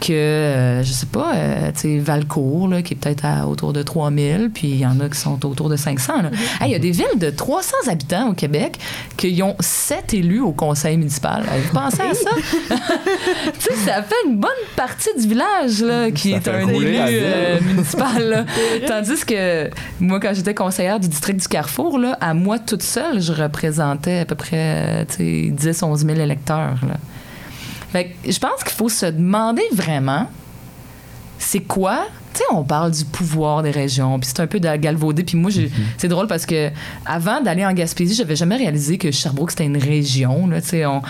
que, euh, je sais pas, euh, tu sais, Valcourt, là, qui est peut-être à autour de 3 000, puis il y en a qui sont autour de 500. là. Hey, Il y a des villes de 300 habitants au Québec qui ont 7 élus au conseil municipal. Avez-vous pensé à ça? tu sais, ça fait une bonne partie du village là, qui Ça est un élu euh, municipal. là. Tandis que moi, quand j'étais conseillère du district du Carrefour, là, à moi toute seule, je représentais à peu près euh, tu sais, 10-11 000 électeurs. Là. Fait je pense qu'il faut se demander vraiment c'est quoi tu sais on parle du pouvoir des régions puis c'est un peu de la galvaudé puis moi j'ai- c'est drôle parce que avant d'aller en Gaspésie j'avais jamais réalisé que Sherbrooke c'était une région là tu sais on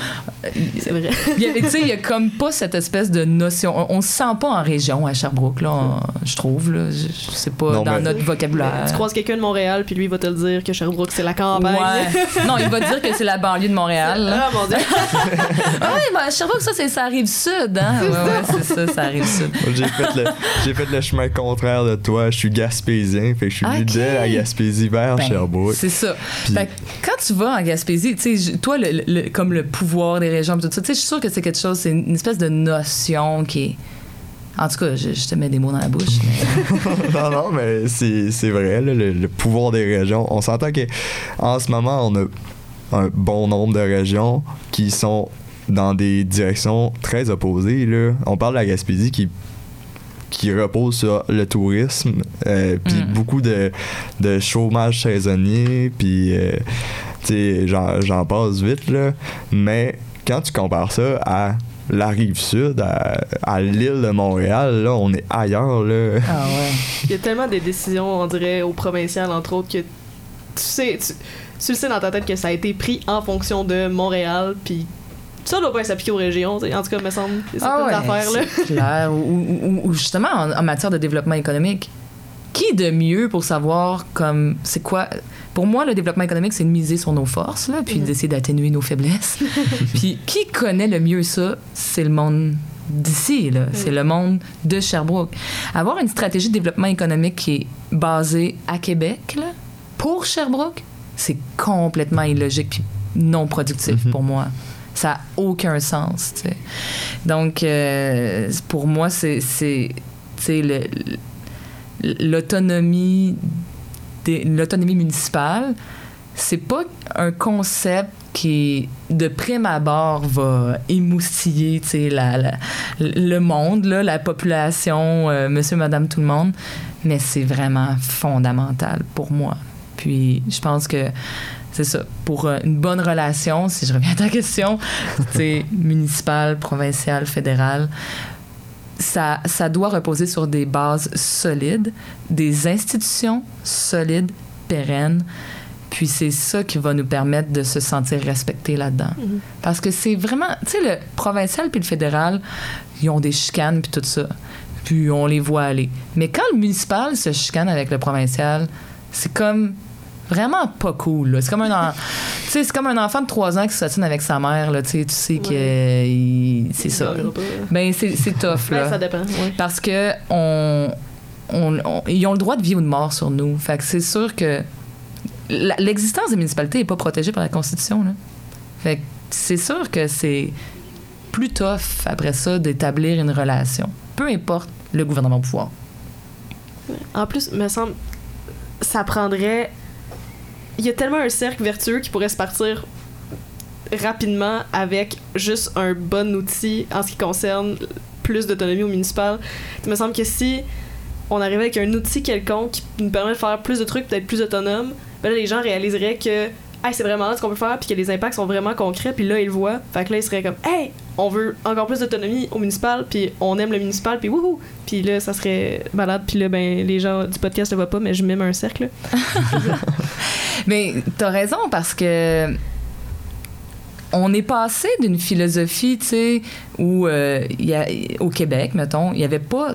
C'est vrai. il y a, tu sais, il y a comme pas cette espèce de notion. On, on se sent pas en région à Sherbrooke, là, on- je trouve. Là, je, je sais pas, Non, dans mais- notre vocabulaire. Tu croises quelqu'un de Montréal, puis lui, il va te le dire que Sherbrooke, c'est la campagne. Ouais. Non, il va dire que c'est la banlieue de Montréal. là. Ah, mon Dieu. Ah oui, ben, Sherbrooke, ça, c'est, ça arrive sud. Hein? Ouais, ouais, c'est ça, ça arrive sud. J'ai fait, le, j'ai fait le chemin contraire de toi. Je suis gaspésien. Fait que je suis venu Ok. de la Gaspésie vers Ben, Sherbrooke. C'est ça. Fait que quand tu vas en Gaspésie, tu toi, le, le- comme le pouvoir des régions, tout ça, tu sais, je suis sûre que c'est quelque chose, c'est une espèce de notion qui est. En tout cas, je, je te mets des mots dans la bouche. mais- non, non, mais c'est, vrai, là, le, le pouvoir des régions. On s'entend que en ce moment, on a un bon nombre de régions qui sont dans des directions très opposées. Là. On parle de la Gaspésie qui qui repose sur le tourisme, euh, puis Mm. beaucoup de, de chômage saisonnier, puis euh, tu sais, j'en, j'en passe vite, là. Mais quand tu compares ça à la rive sud, à, à l'île de Montréal, là, on est ailleurs, là. Ah ouais. Il y a tellement des décisions, on dirait, au provincial, entre autres, que tu sais, tu, tu le sais dans ta tête que ça a été pris en fonction de Montréal, puis ça doit pas s'appliquer aux régions, en tout cas, me semble, il a Ah ouais, affaires, là. c'est clair. Ou, ou- ou- ou justement, en, en matière de développement économique, qui de mieux pour savoir comme c'est quoi Pour moi, le développement économique, c'est de miser sur nos forces, là, puis d'essayer d'atténuer nos faiblesses. puis qui connaît le mieux ça? C'est le monde d'ici, là. C'est le monde de Sherbrooke. Avoir une stratégie de développement économique qui est basée à Québec, là, pour Sherbrooke, c'est complètement illogique puis non productif Mhm. pour moi. Ça n'a aucun sens, tu sais. Donc, euh, pour moi, c'est, l'autonomie l'autonomie municipale, c'est pas un concept qui, de prime abord, va émoustiller la- le monde, là, la population, euh, monsieur, madame, tout le monde, mais c'est vraiment fondamental pour moi. Puis, je pense que c'est ça. Pour euh, une bonne relation, si je reviens à ta question, c'est municipal, provincial, fédéral, ça, ça doit reposer sur des bases solides, des institutions solides, pérennes. Puis c'est ça qui va nous permettre de se sentir respectés là-dedans. Parce que c'est vraiment, tu sais, le provincial puis le fédéral, ils ont des chicanes puis tout ça. Puis on les voit aller. Mais quand le municipal se chicane avec le provincial, c'est comme vraiment pas cool. C'est comme un c'est comme un enfant de 3 ans qui s'attine avec sa mère là, tu sais, que Ouais. c'est ça. Ben c'est tough là. ça dépend. ouais. Parce que on, on- on- ils ont le droit de vie ou de mort sur nous. Fait que c'est sûr que l'existence des municipalités n'est pas protégée par la Constitution. Là. Fait que c'est sûr que c'est plus tough après ça d'établir une relation. Peu importe le gouvernement au pouvoir. En plus, me semble, ça prendrait. Il y a tellement un cercle vertueux qui pourrait se partir rapidement avec juste un bon outil en ce qui concerne plus d'autonomie au municipal. Il me semble que si on arrivait avec un outil quelconque qui nous permet de faire plus de trucs, peut-être plus autonome, ben là, les gens réaliseraient que c'est vraiment ce qu'on peut faire, puis que les impacts sont vraiment concrets, puis là, ils le voient. Fait là, ils seraient comme Hey, on veut encore plus d'autonomie au municipal, puis on aime le municipal, puis wouhou! Puis là, ça serait malade, puis là, ben, les gens du podcast le voient pas, mais je mime un cercle. Mais t'as raison parce que on est passé d'une philosophie, tu sais, où euh, au Québec, mettons, il n'y avait pas.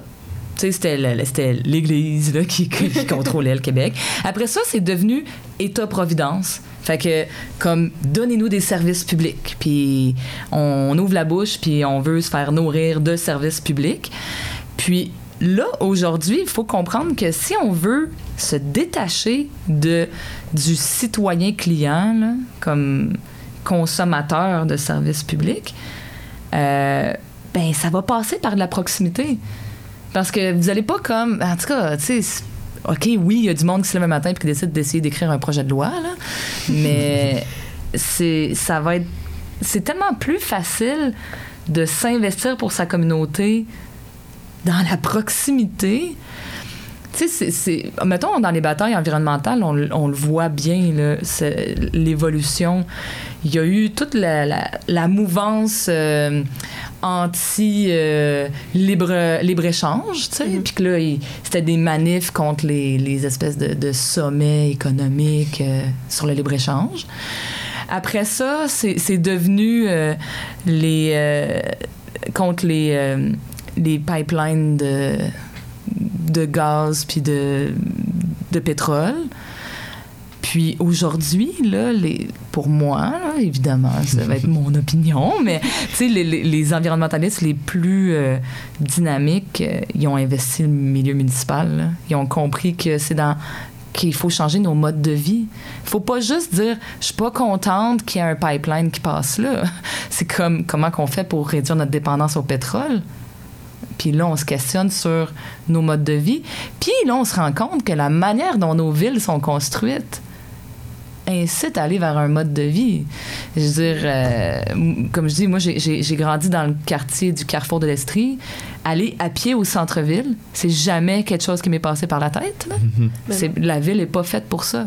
C'était l'Église qui, contrôlait le Québec. Après ça, c'est devenu État-providence. Fait que, comme, donnez-nous des services publics. Puis, on ouvre la bouche, puis on veut se faire nourrir de services publics. Puis, là, aujourd'hui, il faut comprendre que si on veut se détacher de, du citoyen client, comme consommateur de services publics, euh, ben ça va passer par de la proximité. Parce que vous allez pas comme... En tout cas, tu sais... OK, oui, il y a du monde qui se lève un matin et qui décide d'essayer d'écrire un projet de loi, là, mais c'est ça va être... C'est tellement plus facile de s'investir pour sa communauté dans la proximité. Tu sais, c'est-. Mettons, dans les batailles environnementales, on, le- on le voit bien, l'évolution. Il y a eu toute la, la, la mouvance euh, anti-libre libre échange, tu sais. Puis que là, c'était des manifs contre les, les espèces de, de sommets économiques euh, sur le libre-échange. Après ça, c'est devenu euh, les. euh, contre les, euh, les pipelines de, de gaz puis de, de pétrole. Puis aujourd'hui, là, les, pour moi, là, évidemment, ça va être mon opinion, mais les, les- les environnementalistes les plus euh, dynamiques, euh, ils ont investi le milieu municipal. là. Ils ont compris que c'est dans qu'il faut changer nos modes de vie. Il faut pas juste dire je suis pas contente qu'il y ait un pipeline qui passe là. C'est comme comment qu'on fait pour réduire notre dépendance au pétrole? Puis là, on se questionne sur nos modes de vie. Puis là, on se rend compte que la manière dont nos villes sont construites incite à aller vers un mode de vie. Je veux dire, euh, comme je dis, moi, j'ai- grandi dans le quartier du Carrefour de l'Estrie. Aller à pied au centre-ville, c'est jamais quelque chose qui m'est passé par la tête. là. C'est- La ville est pas faite pour ça.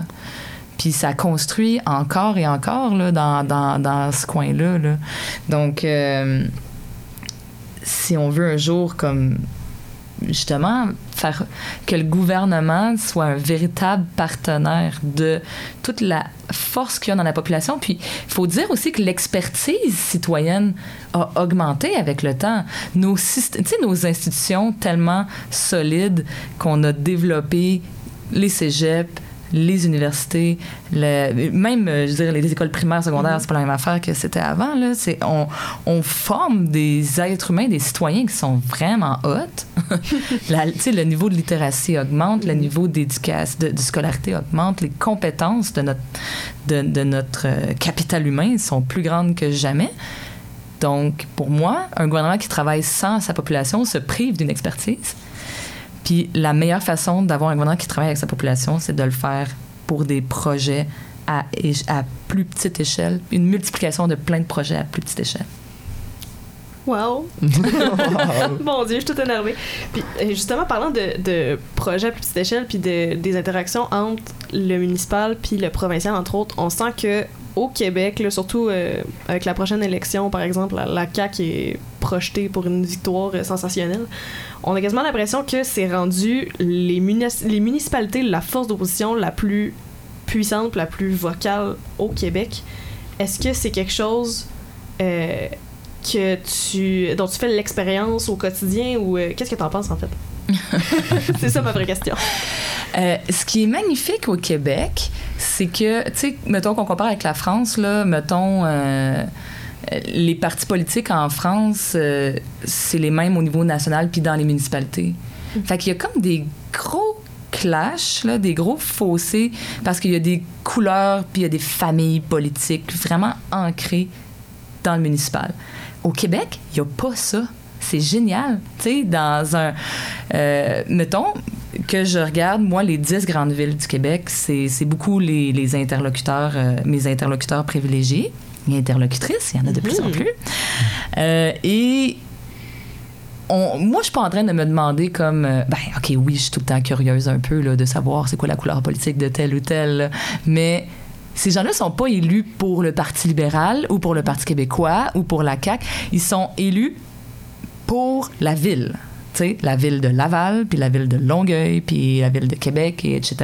Puis ça construit encore et encore là, dans, dans, dans ce coin-là. là. Donc, euh, si on veut un jour comme justement faire que le gouvernement soit un véritable partenaire de toute la force qu'il y a dans la population. Puis il faut dire aussi que l'expertise citoyenne a augmenté avec le temps. Nos, nos institutions tellement solides qu'on a développé les cégeps, les universités, le- même, euh, je veux dire, les écoles primaires, secondaires, Mhm. c'est pas la même affaire que c'était avant. Là. C'est, on, on forme des êtres humains, des citoyens qui sont vraiment sais, le niveau de littératie augmente, le niveau d'éducation, de, de scolarité augmente, les compétences de notre, de, de notre euh, capital humain sont plus grandes que jamais. Donc, pour moi, un gouvernement qui travaille sans sa population se prive d'une expertise. Puis la meilleure façon d'avoir un gouvernement qui travaille avec sa population, c'est de le faire pour des projets à, plus petite échelle, une multiplication de plein de projets à plus petite échelle. Wow! Mon Dieu, je suis toute énervée. Puis euh, justement, parlant de, de projets à plus petite échelle, puis de, des interactions entre le municipal puis le provincial, entre autres, on sent que au Québec, là, surtout euh, avec la prochaine élection, par exemple, la, la CAQ est projetée pour une victoire euh, sensationnelle. On a quasiment l'impression que c'est rendu les, municipalités la force d'opposition la plus puissante, la plus vocale au Québec. Est-ce que c'est quelque chose euh, que tu dont tu fais l'expérience au quotidien ou euh, qu'est-ce que tu en penses en fait? C'est ça ma vraie question. Euh, ce qui est magnifique au Québec, c'est que, tu sais, mettons qu'on compare avec la France, là, mettons, euh, les partis politiques en France, euh, c'est les mêmes au niveau national puis dans les municipalités. Fait qu'il y a comme des gros clashs, là, des gros fossés, parce qu'il y a des couleurs puis il y a des familles politiques vraiment ancrées dans le municipal. Au Québec, il n'y a pas ça. C'est génial. Tu sais, dans un. euh, mettons que je regarde, moi, les 10 grandes villes du Québec, c'est beaucoup les, les interlocuteurs, euh, mes interlocuteurs privilégiés. Interlocutrices, il y en a de plus en Mhm. plus. Euh, et on- moi, je suis pas en train de me demander comme, euh, ben, ok, oui, je suis tout le temps curieuse un peu là, de savoir c'est quoi la couleur politique de tel ou tel, là. mais ces gens-là sont pas élus pour le Parti libéral ou pour le Parti québécois ou pour la CAQ. Ils sont élus pour la ville. Tu sais, la ville de Laval, puis la ville de Longueuil, puis la ville de Québec, et etc.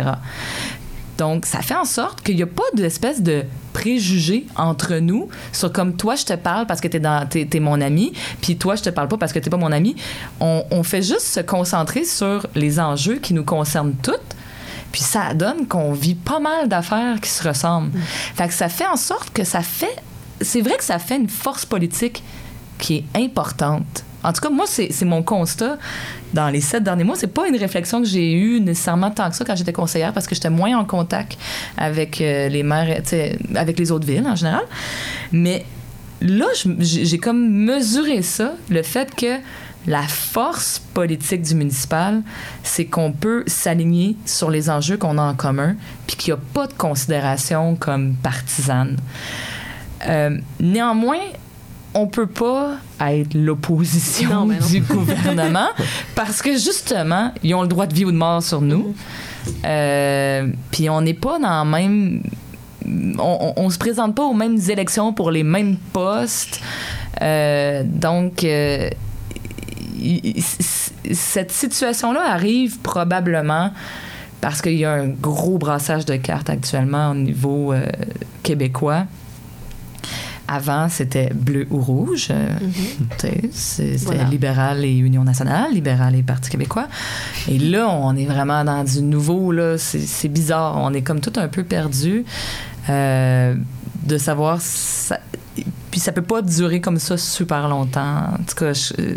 Donc, ça fait en sorte qu'il n'y a pas d'espèce de préjugés entre nous sur comme toi, je te parle parce que t'es, dans, t'es, t'es mon ami, puis toi, je te parle pas parce que t'es pas mon ami. On, on fait juste se concentrer sur les enjeux qui nous concernent toutes. Puis ça donne qu'on vit pas mal d'affaires qui se ressemblent. Fait que ça fait en sorte que ça fait... C'est vrai que ça fait une force politique qui est importante. En tout cas, moi, c'est mon constat dans les sept derniers mois. C'est pas une réflexion que j'ai eue nécessairement tant que ça quand j'étais conseillère parce que j'étais moins en contact avec euh, les maires, avec les autres villes en général. Mais là, j'ai comme mesuré ça, le fait que la force politique du municipal, c'est qu'on peut s'aligner sur les enjeux qu'on a en commun, puis qu'il n'y a pas de considération comme partisane. Euh, néanmoins, on peut pas être l'opposition du gouvernement parce que justement, ils ont le droit de vie ou de mort sur nous. Euh, Puis on n'est pas dans le même. On, on, on se présente pas aux mêmes élections pour les mêmes postes. Euh, donc, euh, cette situation-là arrive probablement parce qu'il y a un gros brassage de cartes actuellement au niveau québécois. Avant, c'était bleu ou rouge. euh, c'est- C'était Voilà. libéral et Union nationale, libéral et Parti québécois. Et là, on est vraiment dans du nouveau. là. C'est c'est bizarre. On est comme tout un peu perdu euh, de savoir. Ça, puis ça peut pas durer comme ça super longtemps. En tout cas, je- euh,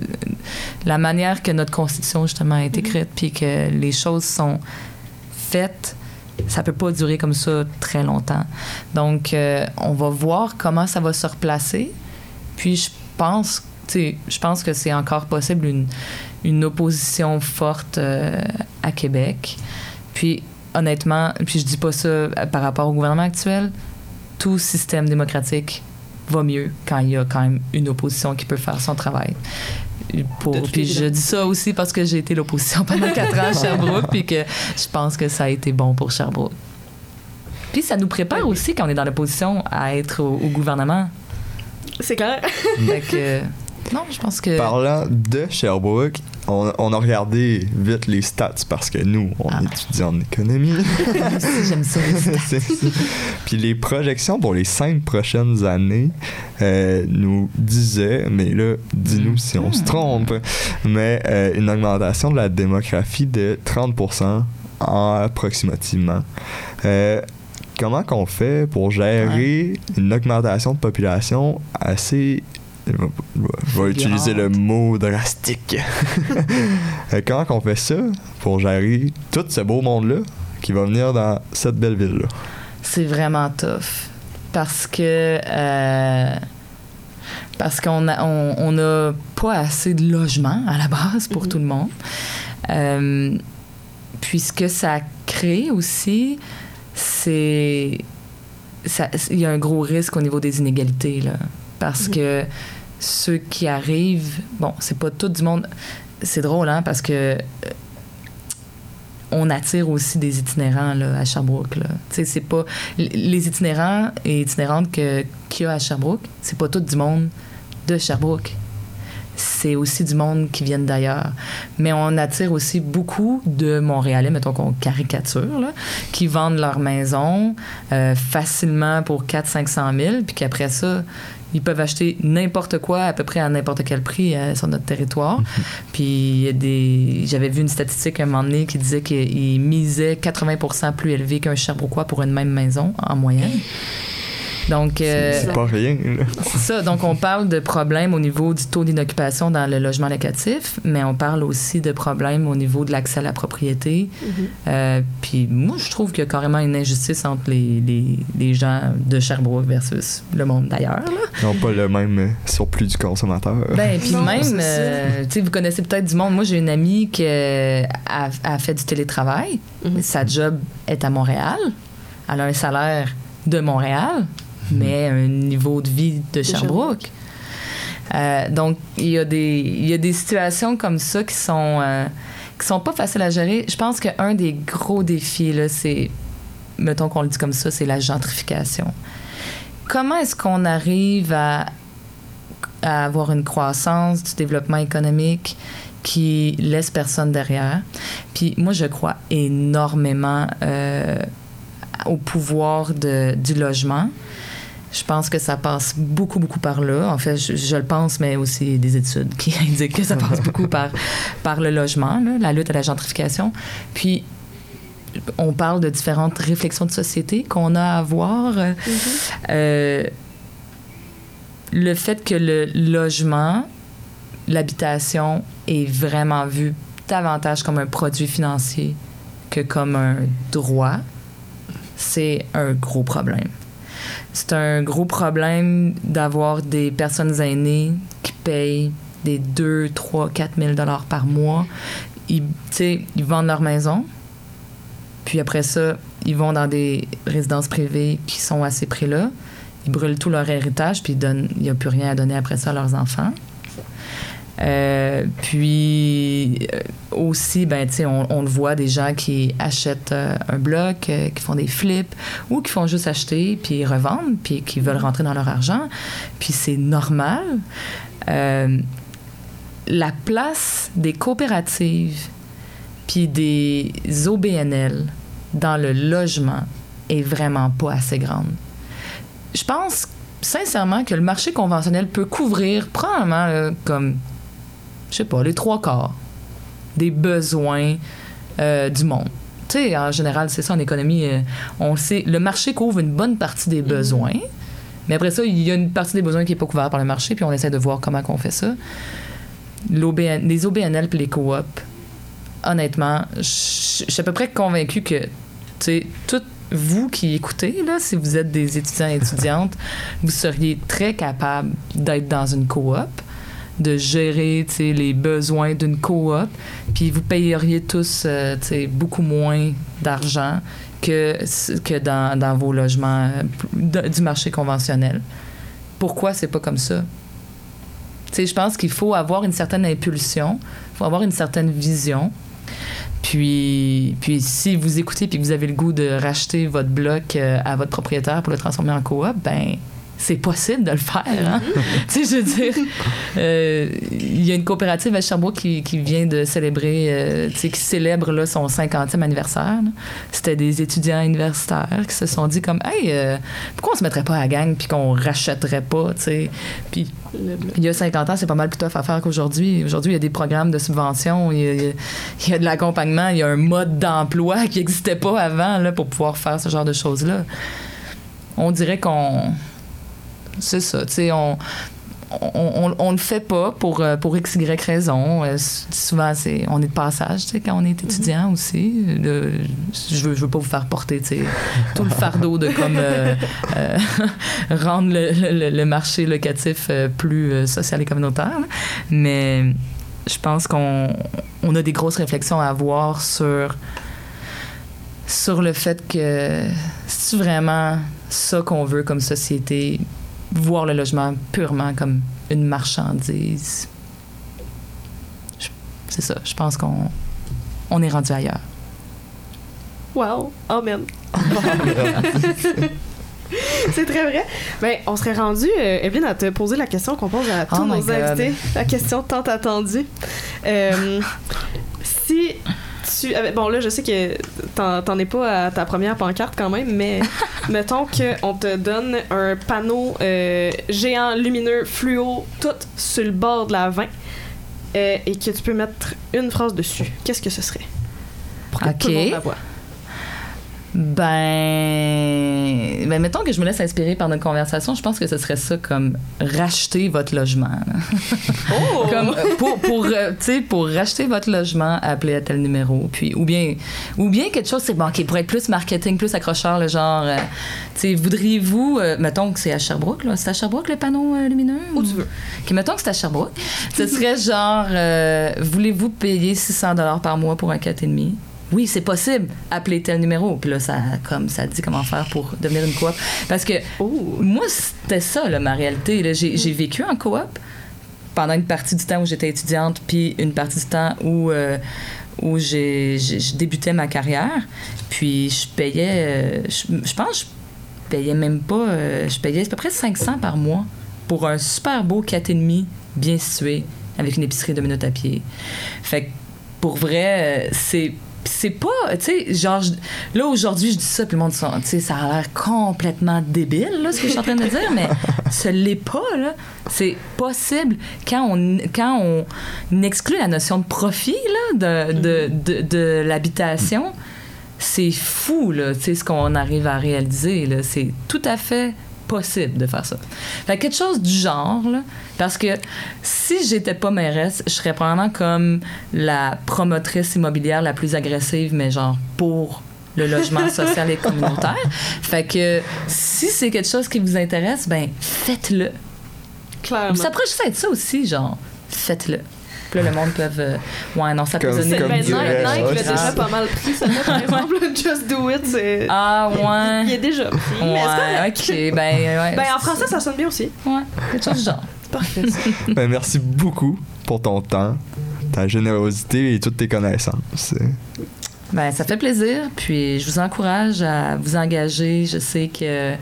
la manière que notre constitution justement est écrite, puis que les choses sont faites, ça peut pas durer comme ça très longtemps. Donc, euh, on va voir comment ça va se replacer. Puis, je pense, je pense que c'est encore possible une, une opposition forte euh, à Québec. Puis, honnêtement, puis je dis pas ça euh, par rapport au gouvernement actuel, tout système démocratique va mieux quand il y a quand même une opposition qui peut faire son travail. Pour, puis je dis ça aussi parce que j'ai été l'opposition pendant quatre ans à Sherbrooke, puis que je pense que ça a été bon pour Sherbrooke. Puis ça nous prépare aussi quand on est dans l'opposition à être au, au gouvernement. C'est clair. Que, non, je pense que. Parlant de Sherbrooke, on, on a regardé vite les stats parce que nous, on Ah. étudie en économie. J'aime ça. les stats. Puis les projections pour les cinq prochaines années euh, nous disaient, mais là, dis-nous si on se trompe, mais euh, une augmentation de la démographie de 30% approximativement. Euh, comment qu'on fait pour gérer une augmentation de population assez je vais- utiliser le mot drastique. Euh, Comment qu'on fait ça pour gérer tout ce beau monde-là qui va venir dans cette belle ville-là? C'est vraiment tough. Parce que. euh, parce qu'on a, on, on a pas assez de logements à la base pour tout le monde. Euh, puis ce que ça crée aussi, c'est. Il y a un gros risque au niveau des inégalités, là. Parce que ceux qui arrivent. Bon, c'est pas tout du monde. C'est drôle, hein, parce que euh, on attire aussi des itinérants là, à Sherbrooke. Là. C'est pas les itinérants et itinérantes que qu'il y a à Sherbrooke, c'est pas tout du monde de Sherbrooke. C'est aussi du monde qui viennent d'ailleurs. Mais on attire aussi beaucoup de Montréalais, mettons qu'on caricature, là, qui vendent leur maison euh, facilement pour 400-500 000, puis qu'après ça, ils peuvent acheter n'importe quoi à peu près à n'importe quel prix euh, sur notre territoire. Puis il y a des... j'avais vu une statistique à un moment donné qui disait qu'ils misaient 80% plus élevé qu'un Sherbrookeois pour une même maison en moyenne. Donc, euh, C'est pas rien, c'est ça. Donc, on parle de problèmes au niveau du taux d'inoccupation dans le logement locatif, mais on parle aussi de problèmes au niveau de l'accès à la propriété. Euh, puis moi, je trouve qu'il y a carrément une injustice entre les, les, les gens de Sherbrooke versus le monde d'ailleurs. Ils n'ont pas le même euh, surplus du consommateur. Ben, puis même, euh, tu sais, vous connaissez peut-être du monde. Moi, j'ai une amie qui a, a fait du télétravail. Mhm. Sa job est à Montréal. Elle a un salaire de Montréal, mais un niveau de vie de Sherbrooke. Euh, donc, il y, a des, il y a des situations comme ça qui sont, euh, qui sont pas faciles à gérer. Je pense qu'un des gros défis, c'est, mettons qu'on le dit comme ça, c'est la gentrification. Comment est-ce qu'on arrive à à avoir une croissance, du développement économique qui laisse personne derrière? Puis moi, je crois énormément euh, au pouvoir de, du logement. Je pense que ça passe beaucoup, beaucoup par là. En fait, je, le pense, mais aussi des études qui indiquent que ça passe beaucoup par, par le logement, la lutte à la gentrification. Puis, on parle de différentes réflexions de société qu'on a à avoir. Euh, le fait que le logement, l'habitation est vraiment vu davantage comme un produit financier que comme un droit, c'est un gros problème. C'est un gros problème d'avoir des personnes aînées qui payent des 2, 3, 4 000 dollars par mois. Ils, ils vendent leur maison, puis après ça, ils vont dans des résidences privées qui sont à ces prix-là. Ils brûlent tout leur héritage, puis il n'y a plus rien à donner après ça à leurs enfants. Euh, puis euh, aussi, ben, on, on le voit des gens qui achètent euh, un bloc, qui font des flips ou qui font juste acheter puis revendre puis qui veulent rentrer dans leur argent. Puis c'est normal. La place des coopératives puis des OBNL dans le logement est vraiment pas assez grande. Je pense sincèrement que le marché conventionnel peut couvrir probablement comme, je sais pas, les trois quarts des besoins euh, du monde. Tu sais, en général, c'est ça en économie, euh, on le sait, le marché couvre une bonne partie des besoins, mais après ça, il y a une partie des besoins qui n'est pas couverte par le marché, puis on essaie de voir comment on fait ça. Les OBNL puis les coops, honnêtement, je suis à peu près convaincu que, tu sais, toutes vous qui écoutez, là, si vous êtes des étudiants et étudiantes, vous seriez très capable d'être dans une coop, de gérer, les besoins d'une coop, puis vous payeriez tous, euh, beaucoup moins d'argent que, que dans, vos logements euh, du marché conventionnel. Pourquoi c'est pas comme ça? Je pense qu'il faut avoir une certaine impulsion, il faut avoir une certaine vision. Puis, puis si vous écoutez puis que vous avez le goût de racheter votre bloc euh, à votre propriétaire pour le transformer en coop, ben c'est possible de le faire. Hein? tu sais, je veux dire, euh, il y a une coopérative à Sherbrooke qui, qui vient de célébrer, euh, tu sais, qui célèbre là, son 50e anniversaire. C'était des étudiants universitaires qui se sont dit comme, hey, euh, pourquoi on se mettrait pas à la gang puis qu'on rachèterait pas, tu sais? Puis il y a 50 ans, c'est pas mal plus tough à faire qu'aujourd'hui. Aujourd'hui, il y a des programmes de subvention, il y a, il y a- il y a de l'accompagnement, il y a un mode d'emploi qui n'existait pas avant là, pour pouvoir faire ce genre de choses-là. On dirait qu'on. C'est ça, tu sais, on. On, on, on le fait pas pour, euh, pour x, y raison. Euh, souvent, c'est, on est de passage, tu sais, quand on est étudiant aussi. Le- je, veux, je veux pas vous faire porter, tu sais, tout le fardeau de comme euh, euh, rendre le, le- le marché locatif plus social et communautaire. là. Mais je pense qu'on on a des grosses réflexions à avoir sur, sur le fait que c'est vraiment ça qu'on veut comme société, voir le logement purement comme une marchandise. C'est ça, je pense qu'on on est rendu ailleurs. Wow. Amen. C'est très vrai. Ben, on serait rendu, euh, Evelyne, à te poser la question qu'on pose à tous Oh nos God. invités. La question tant attendue. Euh, si tu. avais- Bon, là, je sais que t'en t'en es pas à ta première pancarte quand même, mais mettons qu'on te donne un panneau euh, géant, lumineux, fluo, tout sur le bord de la 20 euh, et que tu peux mettre une phrase dessus. Qu'est-ce que ce serait? Pour que tout le Ok. monde la voit. Ben, ben, mettons que je me laisse inspirer par notre conversation, je pense que ce serait ça comme racheter votre logement. Oh! comme euh, pour pour euh, tu sais pour racheter votre logement appelez à tel numéro puis ou bien ou bien quelque chose c'est bon ok pour être plus marketing plus accrocheur le genre euh, tu sais voudriez-vous euh, mettons que c'est à Sherbrooke là c'est à Sherbrooke le panneau lumineux Où tu veux. ok mettons que c'est à Sherbrooke ce serait genre voulez-vous payer 600 dollars par mois pour un 4,5 oui, c'est possible. Appelez tel numéro. Puis là, ça, comme, ça dit comment faire pour devenir une coop. Parce que Oh! moi, c'était ça, là, ma réalité. J'ai j'ai vécu en coop pendant une partie du temps où j'étais étudiante, puis une partie du temps où, euh, où je débutais ma carrière. Puis je payais, euh, je, je pense que je payais même pas, euh, je payais à peu près 500 par mois pour un super beau 4,5 bien situé, avec une épicerie de minutes à pied. Fait que pour vrai, euh, c'est c'est pas, tu sais, genre, là aujourd'hui, je dis ça, puis le monde, tu sais, ça a l'air complètement débile, là, ce que je suis en train de dire, mais ce l'est pas, là. C'est possible quand on, quand on exclut la notion de profit, là, de, de, de, de l'habitation. C'est fou, là, tu sais, ce qu'on arrive à réaliser, là. C'est tout à fait possible de faire ça. Fait que quelque chose du genre, là, parce que si j'étais pas mairesse, je serais probablement comme la promotrice immobilière la plus agressive, mais genre pour le logement social et communautaire. Fait que si c'est quelque chose qui vous intéresse, ben faites-le. Clairement. Ça pourrait juste être ça aussi, genre faites-le. Puis là, le monde peut... euh, ouais, non, ça peut Comme- donner... Comme ben, Nike, Nike l'a déjà pas mal pris, ça par exemple. Just do it, c'est. Ah, ouais. Il est déjà pris. mais c'est Ouais, correct. ok. Ben, ouais. Ben, en français, ça sonne bien aussi. Ouais, quelque chose du genre. Parfait. Ben, merci beaucoup pour ton temps, ta générosité et toutes tes connaissances. Ben, ça fait plaisir. Puis je vous encourage à vous engager. Je sais que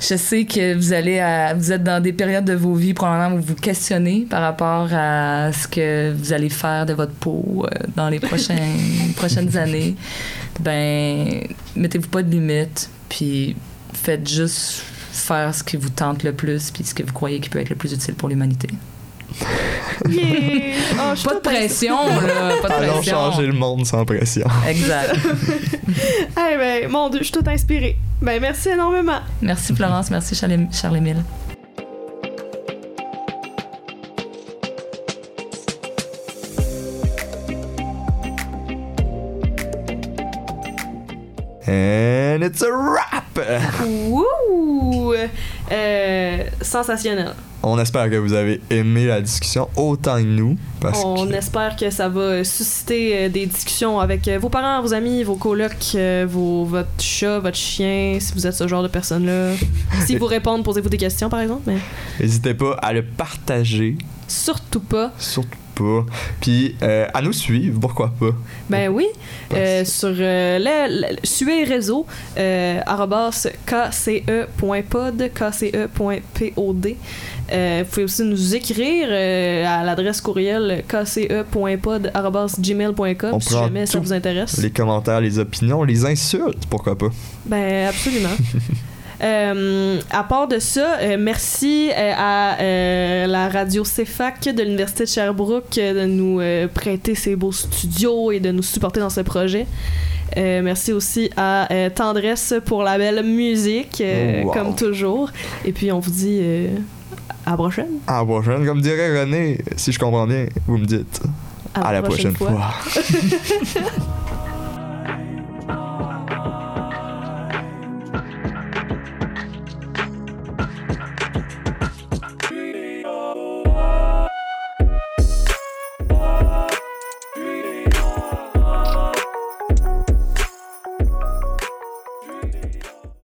je sais que vous allez à- vous êtes dans des périodes de vos vies probablement où vous vous questionnez par rapport à ce que vous allez faire de votre peau euh, dans les prochaines prochaines années. Ben, mettez-vous pas de limites. Puis faites juste faire ce qui vous tente le plus puis ce que vous croyez qui peut être le plus utile pour l'humanité. Yeah! Oh, Pas de pression là, pas de Allons pression. changer le monde sans pression. Exact. Eh ben, mon Dieu, je suis toute inspirée. Ben, merci énormément. Merci Florence, merci Charles- Charles-Émile. And it's a wrap! Wouh! Euh, sensationnel. On espère que vous avez aimé la discussion autant que nous. Parce On que espère que ça va susciter euh, des discussions avec euh, vos parents, vos amis, vos colocs, euh, vos, votre chat, votre chien, si vous êtes ce genre de personne-là. si vous répondent, posez-vous des questions, par exemple, mais n'hésitez pas à le partager. surtout pas. Surtout pas. Puis euh, à nous suivre, pourquoi pas. Ben oui, euh, sur euh, le, le- suez réseau, euh, kce.pod, kce.pod. Vous pouvez aussi nous écrire à l'adresse courriel kce.pod, arrobas gmail.com On si jamais ça vous intéresse. Les commentaires, les opinions, les insultes, pourquoi pas. Ben, absolument. Euh, à part de ça, euh, merci euh, à la radio CEFAC de l'Université de Sherbrooke de nous prêter ses beaux studios et de nous supporter dans ce projet. Euh, merci aussi à euh, Tendresse pour la belle musique, euh, Oh, wow. comme toujours. Et puis, on vous dit à la prochaine. À la prochaine, comme dirait René, si je comprends bien, vous me dites. À, la prochaine, fois.